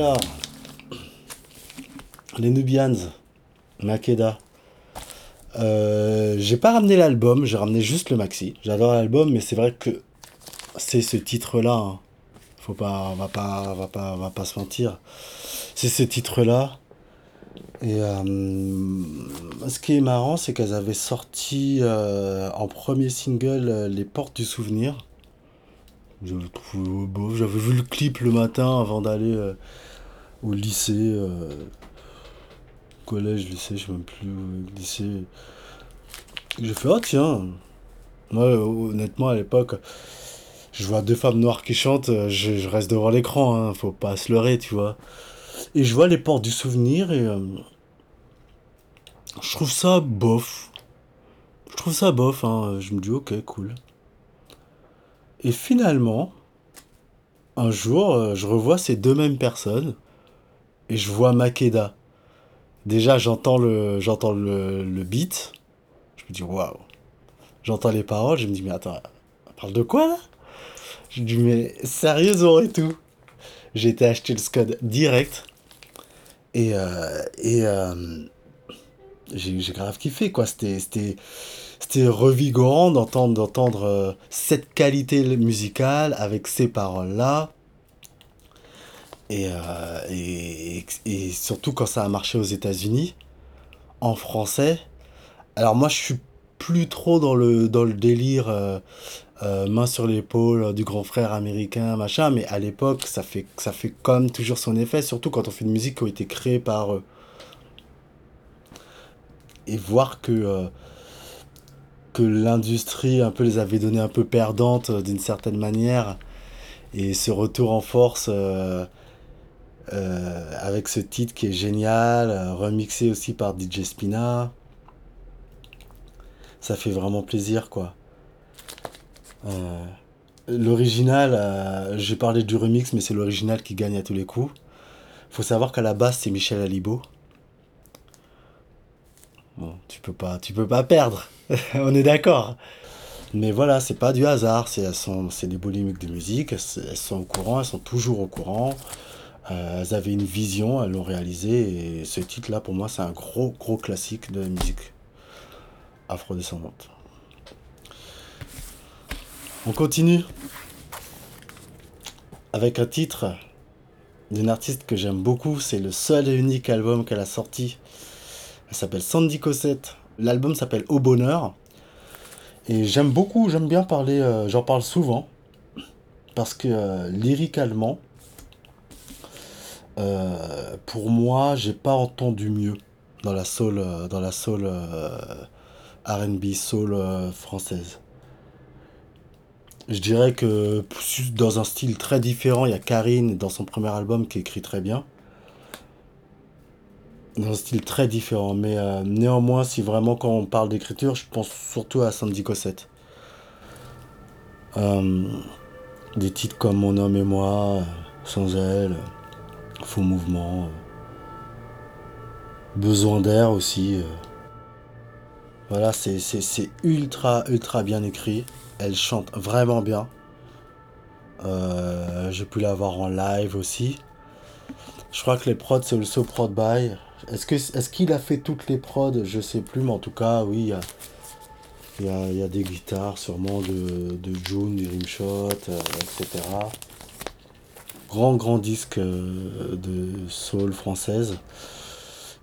[SPEAKER 2] Alors, les Nubians, Makeda. Euh, j'ai pas ramené l'album, j'ai ramené juste le maxi. J'adore l'album, mais c'est vrai que c'est ce titre-là. hein. Faut pas, on va pas, va pas, pas se mentir. C'est ce titre-là. Et euh, ce qui est marrant, c'est qu'elles avaient sorti euh, en premier single Les Portes du Souvenir. J'avais trouvé beau. J'avais vu le clip le matin avant d'aller au lycée. euh, collège, lycée, je sais même plus. lycée. J'ai fait, oh tiens. Moi, honnêtement, à l'époque, je vois deux femmes noires qui chantent, je, je reste devant l'écran, hein, faut pas se leurrer, tu vois. Et je vois les portes du souvenir et. euh, je trouve ça bof. Je trouve ça bof, hein. Je me dis, ok, cool. Et finalement, un jour, euh, je revois ces deux mêmes personnes et je vois Makeda. Déjà, j'entends le, j'entends le, le beat. Je me dis, waouh. J'entends les paroles, je me dis, mais attends, elle parle de quoi là? Je me dis, mais sérieusement et tout. J'ai été acheter le Scud direct. Et, euh, et euh, j'ai j'ai grave kiffé, quoi. C'était, c'était, c'était revigorant d'entendre, d'entendre euh, cette qualité musicale avec ces paroles-là. Et, euh, et, et surtout quand ça a marché aux États-Unis, en français. Alors moi, je suis plus trop dans le, dans le délire euh, euh, main sur l'épaule du grand frère américain, machin, mais à l'époque, ça fait, ça fait comme toujours son effet, surtout quand on fait une musique qui a été créée par eux. Et voir que, que l'industrie un peu les avait donné un peu perdantes d'une certaine manière, et ce retour en force euh, avec ce titre qui est génial, euh, remixé aussi par DJ Spina, ça fait vraiment plaisir, quoi. Euh, l'original, j'ai parlé du remix, mais c'est l'original qui gagne à tous les coups. Faut savoir qu'à la base, c'est Michel Alibo. Bon, tu peux pas, tu peux pas perdre. On est d'accord. Mais voilà, c'est pas du hasard. C'est des boulimiques de musique. Elles sont au courant. Elles sont toujours au courant. Euh, elles avaient une vision. Elles l'ont réalisé. Et ce titre-là, pour moi, c'est un gros, gros classique de la musique afrodescendante. On continue avec un titre d'une artiste que j'aime beaucoup. C'est le seul et unique album qu'elle a sorti. Elle s'appelle Sandy Cossette. L'album s'appelle Au Bonheur. Et j'aime beaucoup, j'aime bien parler, euh, j'en parle souvent. Parce que euh, lyricalement, euh, pour moi, j'ai pas entendu mieux dans la soul, euh, dans la soul euh, R&B, soul française. Je dirais que dans un style très différent, il y a Karine dans son premier album qui écrit très bien. Dans un style très différent. Mais néanmoins, si vraiment quand on parle d'écriture, je pense surtout à Sandy Cossette. Des titres comme Mon homme et moi, Sans elle, Faux mouvement, euh, Besoin d'air aussi. euh. Voilà, c'est ultra, ultra bien écrit. Elle chante vraiment bien. Euh, J'ai pu la voir en live aussi. Je crois que les prods, c'est le Prod by. Est-ce que est-ce qu'il a fait toutes les prods? Je sais plus, mais en tout cas, oui, il y a, y des guitares sûrement de, de June, du Rimshot, etc. Grand, grand disque euh, de soul française.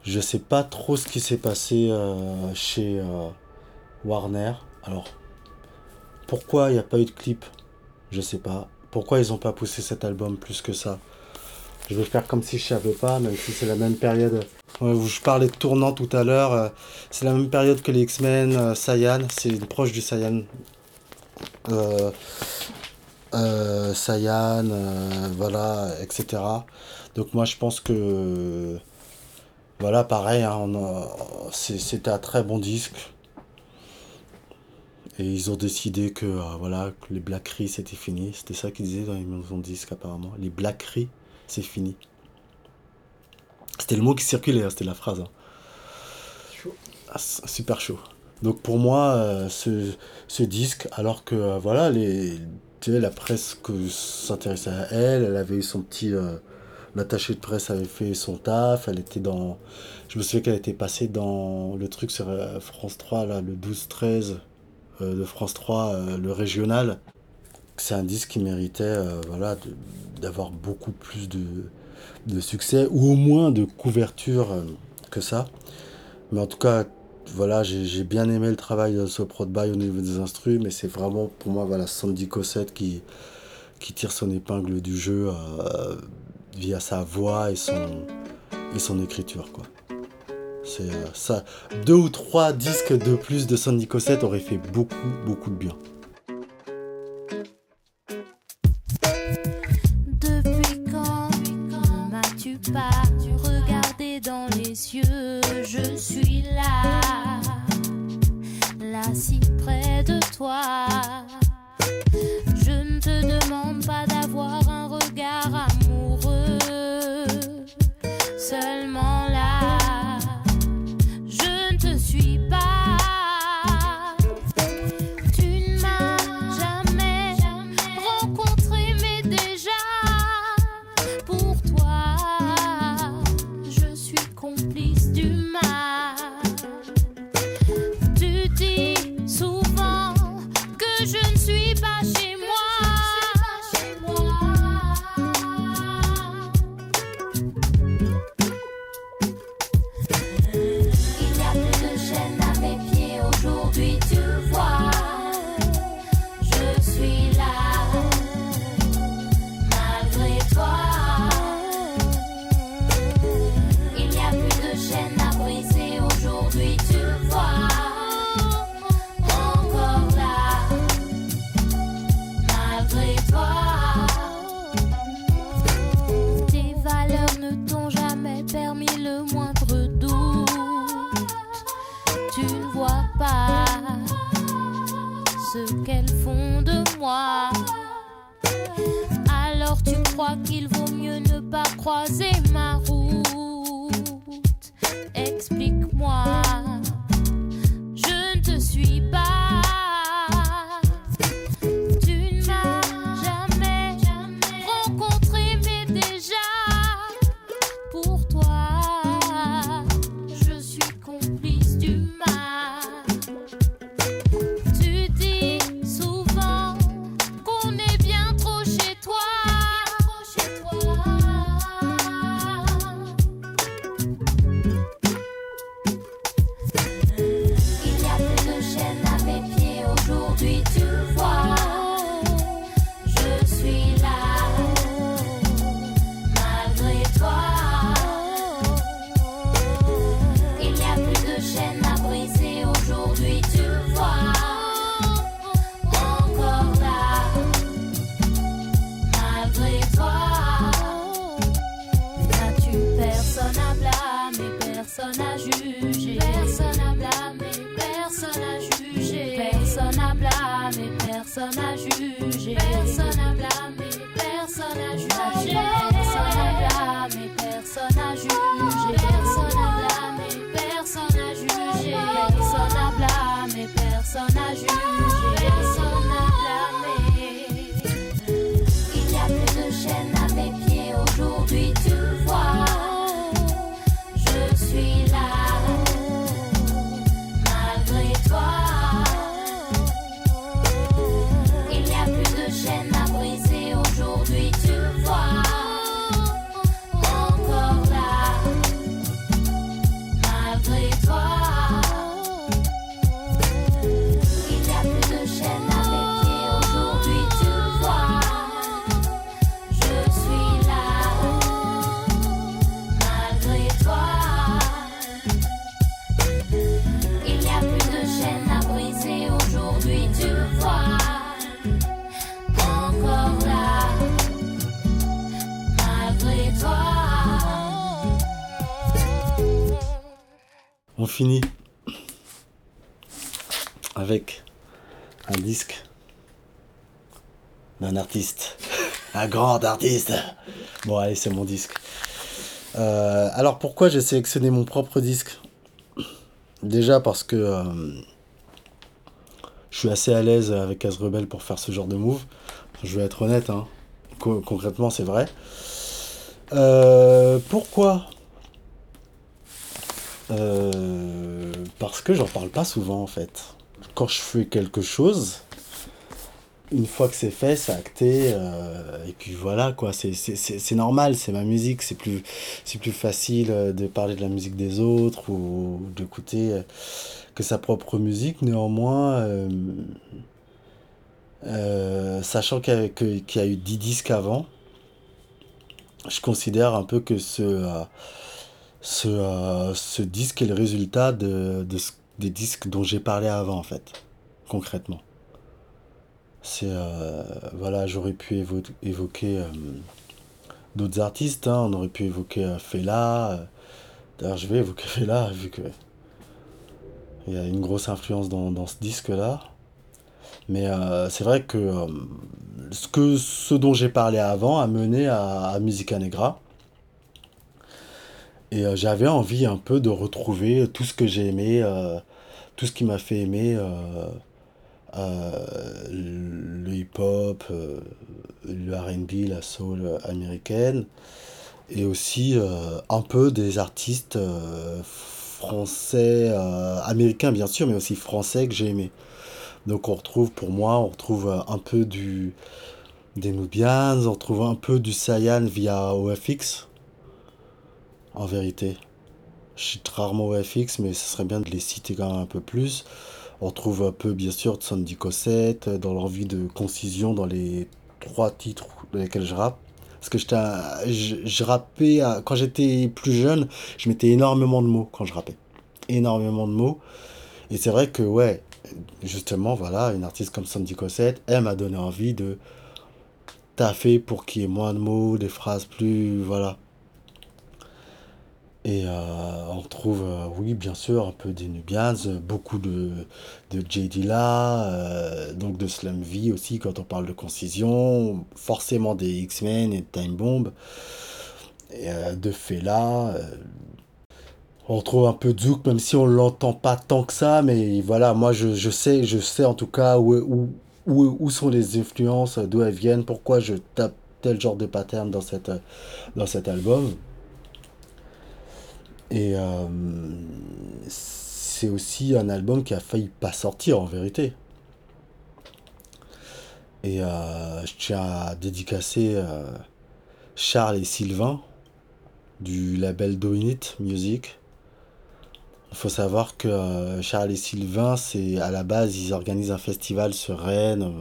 [SPEAKER 2] Je sais pas trop ce qui s'est passé euh, chez euh, Warner. Alors, pourquoi il n'y a pas eu de clip? Je sais pas. Pourquoi ils n'ont pas poussé cet album plus que ça? Je vais faire comme si je savais pas, même si c'est la même période. Où je parlais de tournant tout à l'heure. c'est la même période que les X-Men, Saiyan. C'est proche du Saiyan. Euh, Saiyan, euh, voilà, etc. Donc moi je pense que voilà, pareil, hein, c'était un très bon disque. Et ils ont décidé que, euh, voilà, que les blackeries c'était fini. C'était ça qu'ils disaient dans les maisons de disques apparemment. Les blackeries, c'est fini. C'était le mot qui circulait, hein, c'était la phrase. hein. Ah, super chaud. Donc pour moi, euh, ce, ce disque, alors que euh, voilà, les, la presse s'intéressait à elle, elle avait eu son petit. euh, L'attaché de presse avait fait son taf, elle était dans. Je me souviens qu'elle était passée dans le truc sur euh, France 3, là, le 12-13 euh, de France 3, euh, le régional. C'est un disque qui méritait voilà, d'avoir beaucoup plus de, de succès, ou au moins de couverture que ça. Mais en tout cas, voilà, j'ai bien aimé le travail de ce Prod By au niveau des instrus, mais c'est vraiment pour moi voilà, Sandy Cossette qui, tire son épingle du jeu euh, via sa voix et son, écriture. Euh, ça. Deux ou trois disques de plus de Sandy Cossette auraient fait beaucoup, beaucoup de bien.
[SPEAKER 12] Toi. Crois qu'il vaut mieux ne pas croiser ma route.
[SPEAKER 2] Artiste. Un grand artiste. Bon, allez, c'est mon disque. Euh, alors, pourquoi j'ai sélectionné mon propre disque? Déjà parce que euh, je suis assez à l'aise avec Rebel pour faire ce genre de move. Je vais être honnête, hein. Co- concrètement, c'est vrai. Euh, pourquoi? Parce que j'en parle pas souvent en fait. Quand je fais quelque chose, une fois que c'est fait, c'est acté, euh, et puis voilà quoi, c'est- normal, c'est ma musique, c'est plus, plus facile euh, de parler de la musique des autres ou d'écouter euh, que sa propre musique. Néanmoins, sachant qu'il y, a- eu 10 disques avant, je considère un peu que ce, ce, ce disque est le résultat de, de des disques dont j'ai parlé avant, en fait, concrètement. Euh, voilà, j'aurais pu évo- évoquer euh, d'autres artistes, hein, on aurait pu évoquer euh, Fela. D'ailleurs, je vais évoquer Fela, vu que. Il y a une grosse influence dans, ce disque-là. Mais c'est vrai que, ce dont j'ai parlé avant a mené à, Musica Negra. Et j'avais envie un peu de retrouver tout ce que j'ai aimé, tout ce qui m'a fait aimer le hip-hop, euh, le RB, la soul américaine, et aussi euh, un peu des artistes euh, français, euh, américains bien sûr, mais aussi français que j'ai aimé. Donc on retrouve, pour moi, on retrouve euh, un peu du, des Nubians, on retrouve un peu du Saiyan via OFX, en vérité. Je cite rarement OFX, mais ce serait bien de les citer quand même un peu plus. On retrouve un peu, bien sûr, de Sandy Cossette, dans l'envie de concision dans les trois titres dans lesquels je rappe. Parce que je, je à- quand j'étais plus jeune, je mettais énormément de mots quand je rappais. Énormément de mots. Et c'est vrai que, ouais, justement, voilà, une artiste comme Sandy Cossette, elle m'a donné envie de taffer pour qu'il y ait moins de mots, des phrases plus. Voilà. Et euh, on trouve, euh, oui, bien sûr, un peu des Nubians, beaucoup de, de J. Euh, donc de Slum V aussi, quand on parle de concision, forcément des X-Men et de Time Bomb, euh, de Fela. euh. on retrouve un peu Zouk, même si on l'entend pas tant que ça, mais voilà, moi je, sais, je sais en tout cas où, sont les influences, d'où elles viennent, pourquoi je tape tel genre de pattern dans cet album. Et euh, c'est aussi un album qui a failli pas sortir en vérité. Et euh, je tiens à dédicacer euh, Charles et Sylvain du label Doinit Music. Il faut savoir que Charles et Sylvain, c'est à la base, ils organisent un festival sur Rennes.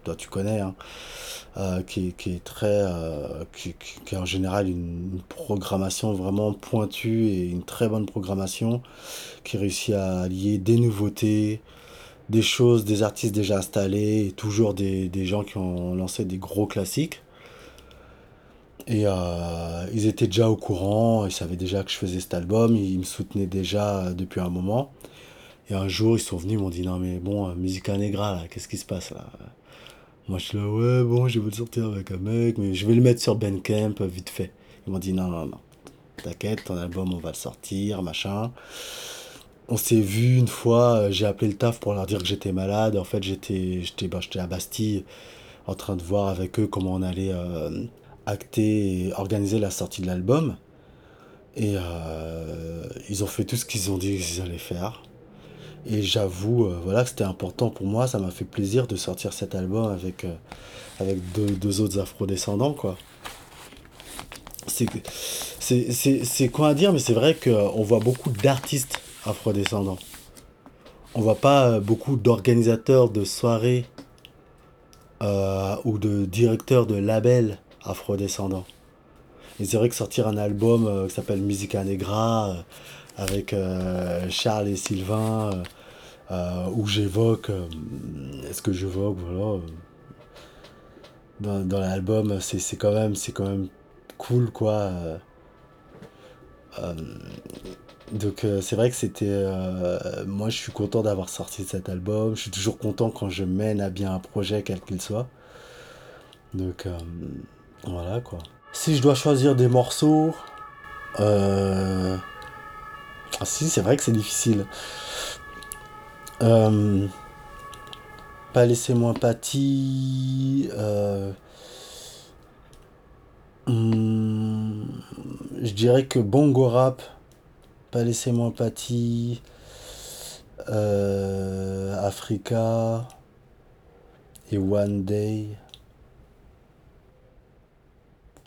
[SPEAKER 2] Euh, toi, tu connais, hein, euh, qui, est- qui est très. euh, qui, qui- qui en général une, programmation vraiment pointue et une très bonne programmation qui réussit à allier des nouveautés, des choses, des artistes déjà installés et toujours des, des gens qui ont lancé des gros classiques. Et euh, ils étaient déjà au courant, ils savaient déjà que je faisais cet album, ils me soutenaient déjà euh, depuis un moment. Et un jour, ils sont venus, ils m'ont dit Non, mais bon, euh, Musica Negra, qu'est-ce qui se passe là? Moi, je suis là, ouais, bon, je vais le sortir avec un mec, mais je vais le mettre sur Bandcamp vite fait. Ils m'ont dit Non, non, non, t'inquiète, ton album, on va le sortir, machin. On s'est vu une fois, euh, j'ai appelé le taf pour leur dire que j'étais malade. En fait, j'étais j'étais j'étais à Bastille en train de voir avec eux comment on allait euh, acter et organiser la sortie de l'album. Et euh, ils ont fait tout ce qu'ils ont dit qu'ils allaient faire. Et j'avoue, euh, voilà, que c'était important pour moi. Ça m'a fait plaisir de sortir cet album avec, euh, avec deux, deux autres afro-descendants, quoi. C'est, quoi à dire, mais c'est vrai qu'on voit beaucoup d'artistes afro-descendants. On voit pas euh, beaucoup d'organisateurs de soirées ou de directeurs de labels afro-descendants. Et c'est vrai que sortir un album qui s'appelle Musica Negra avec euh, Charles et Sylvain, euh, euh, où j'évoque, est-ce que j'évoque, voilà, dans, dans l'album, c'est, quand même, c'est quand même cool, quoi. donc c'est vrai que c'était... moi je suis content d'avoir sorti cet album. Je suis toujours content quand je mène à bien un projet quel qu'il soit. Donc voilà quoi. Si je dois choisir des morceaux... Ah si c'est vrai que c'est difficile. Euh... Pas laisser moi pâti. Euh... hmm, Je dirais que Bongo Rap. Pas laisser moi pâti. Euh... Africa. Et One Day.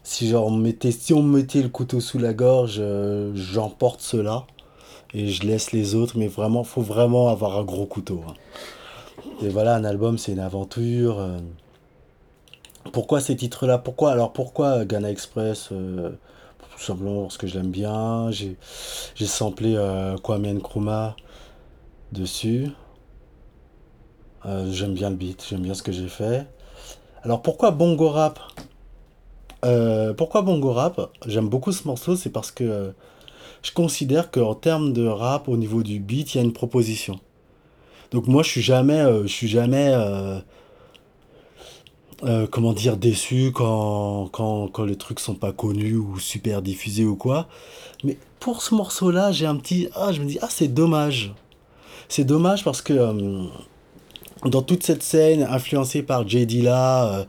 [SPEAKER 2] Si genre on me mettait, si on me mettait le couteau sous la gorge, j'emporte cela et je laisse les autres. Mais vraiment, faut vraiment avoir un gros couteau. hein. Et voilà, un album, c'est une aventure. euh. Pourquoi ces titres-là? Pourquoi alors pourquoi Ghana Express euh, Tout simplement parce que je l'aime bien. J'ai j'ai samplé euh, Kwame Nkrumah dessus. Euh, j'aime bien le beat, j'aime bien ce que j'ai fait. Alors pourquoi Bongo Rap? Euh, Pourquoi Bongo Rap? J'aime beaucoup ce morceau, c'est parce que euh, je considère qu'en termes de rap, au niveau du beat, il y a une proposition. Donc moi, je suis jamais, euh, je suis jamais, euh, euh, comment dire, déçu quand, quand, quand les trucs sont pas connus ou super diffusés ou quoi. Mais pour ce morceau-là, j'ai un petit, ah, je me dis, ah, c'est dommage. C'est dommage parce que dans toute cette scène influencée par J. Dilla,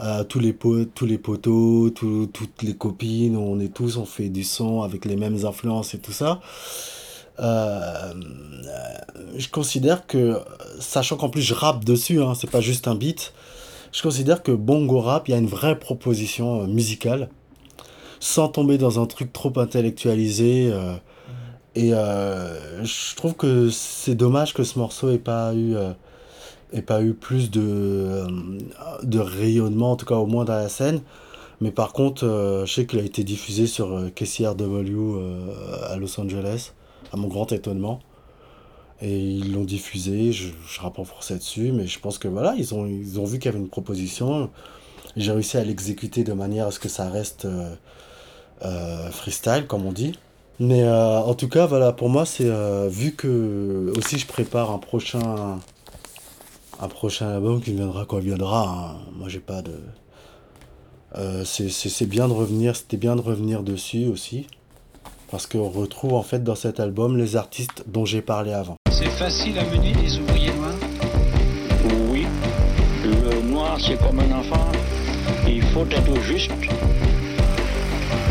[SPEAKER 2] euh, tous, les tous les poteaux, toutes les copines, on est tous, on fait du son avec les mêmes influences et tout ça. Euh, je considère que, sachant qu'en plus je rappe dessus, hein, c'est pas juste un beat, je considère que Bongo Rap, il y a une vraie proposition euh, musicale, sans tomber dans un truc trop intellectualisé. euh, et euh, je trouve que c'est dommage que ce morceau ait pas eu, ait pas eu plus de, euh, de rayonnement, en tout cas au moins dans la scène. Mais par contre, euh, je sais qu'il a été diffusé sur euh, KCRW euh, à Los Angeles, à mon grand étonnement. Et ils l'ont diffusé, je, je rappe en français dessus, mais je pense que voilà, ils ont, ils ont vu qu'il y avait une proposition. J'ai réussi à l'exécuter de manière à ce que ça reste freestyle, comme on dit. Mais en tout cas, voilà, pour moi, c'est vu que aussi je prépare un prochain un prochain album qui viendra quand il viendra. hein. Moi, j'ai pas de. Euh, c'est- bien de revenir, c'était bien de revenir dessus aussi, parce qu'on retrouve en fait dans cet album les artistes dont j'ai parlé avant.
[SPEAKER 13] C'est facile à mener des ouvriers noirs Oui. Le noir, c'est comme un enfant. Il faut être juste.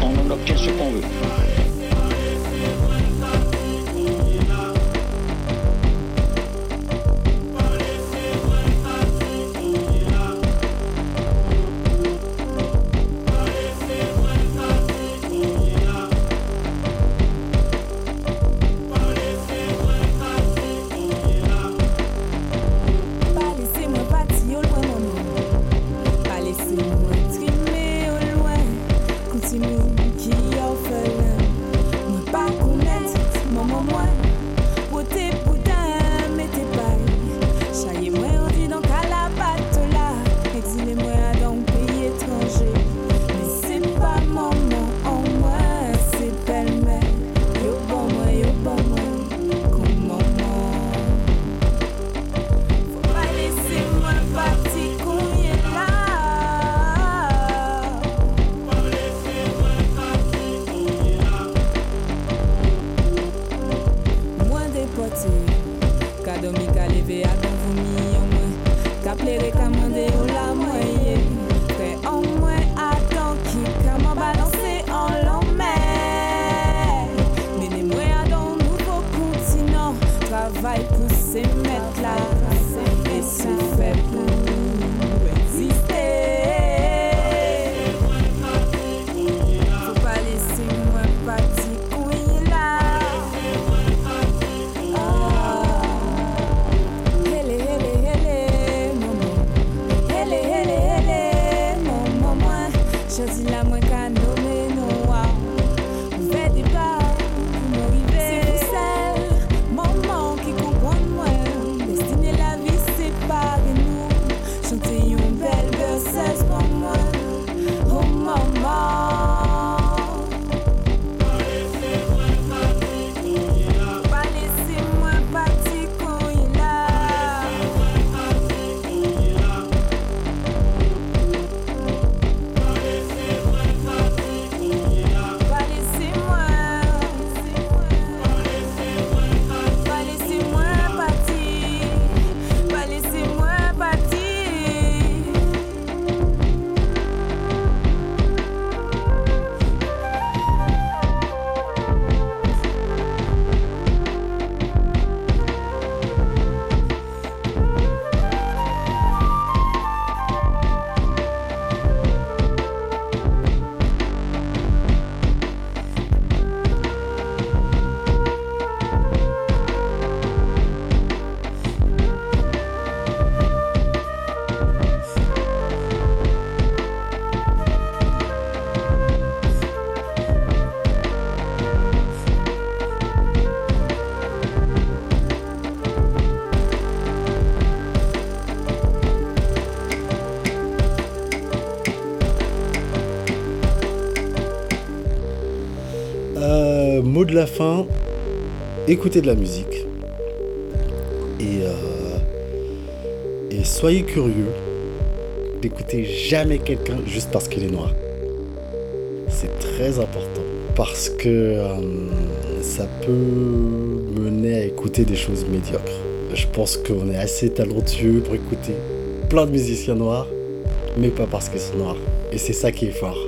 [SPEAKER 13] On en obtient ce qu'on veut.
[SPEAKER 2] Mot de la fin, écoutez de la musique. Et, euh, et soyez curieux. N'écoutez jamais quelqu'un juste parce qu'il est noir. C'est très important. Parce que euh, ça peut mener à écouter des choses médiocres. Je pense qu'on est assez talentueux pour écouter plein de musiciens noirs, mais pas parce qu'ils sont noirs. Et c'est ça qui est fort.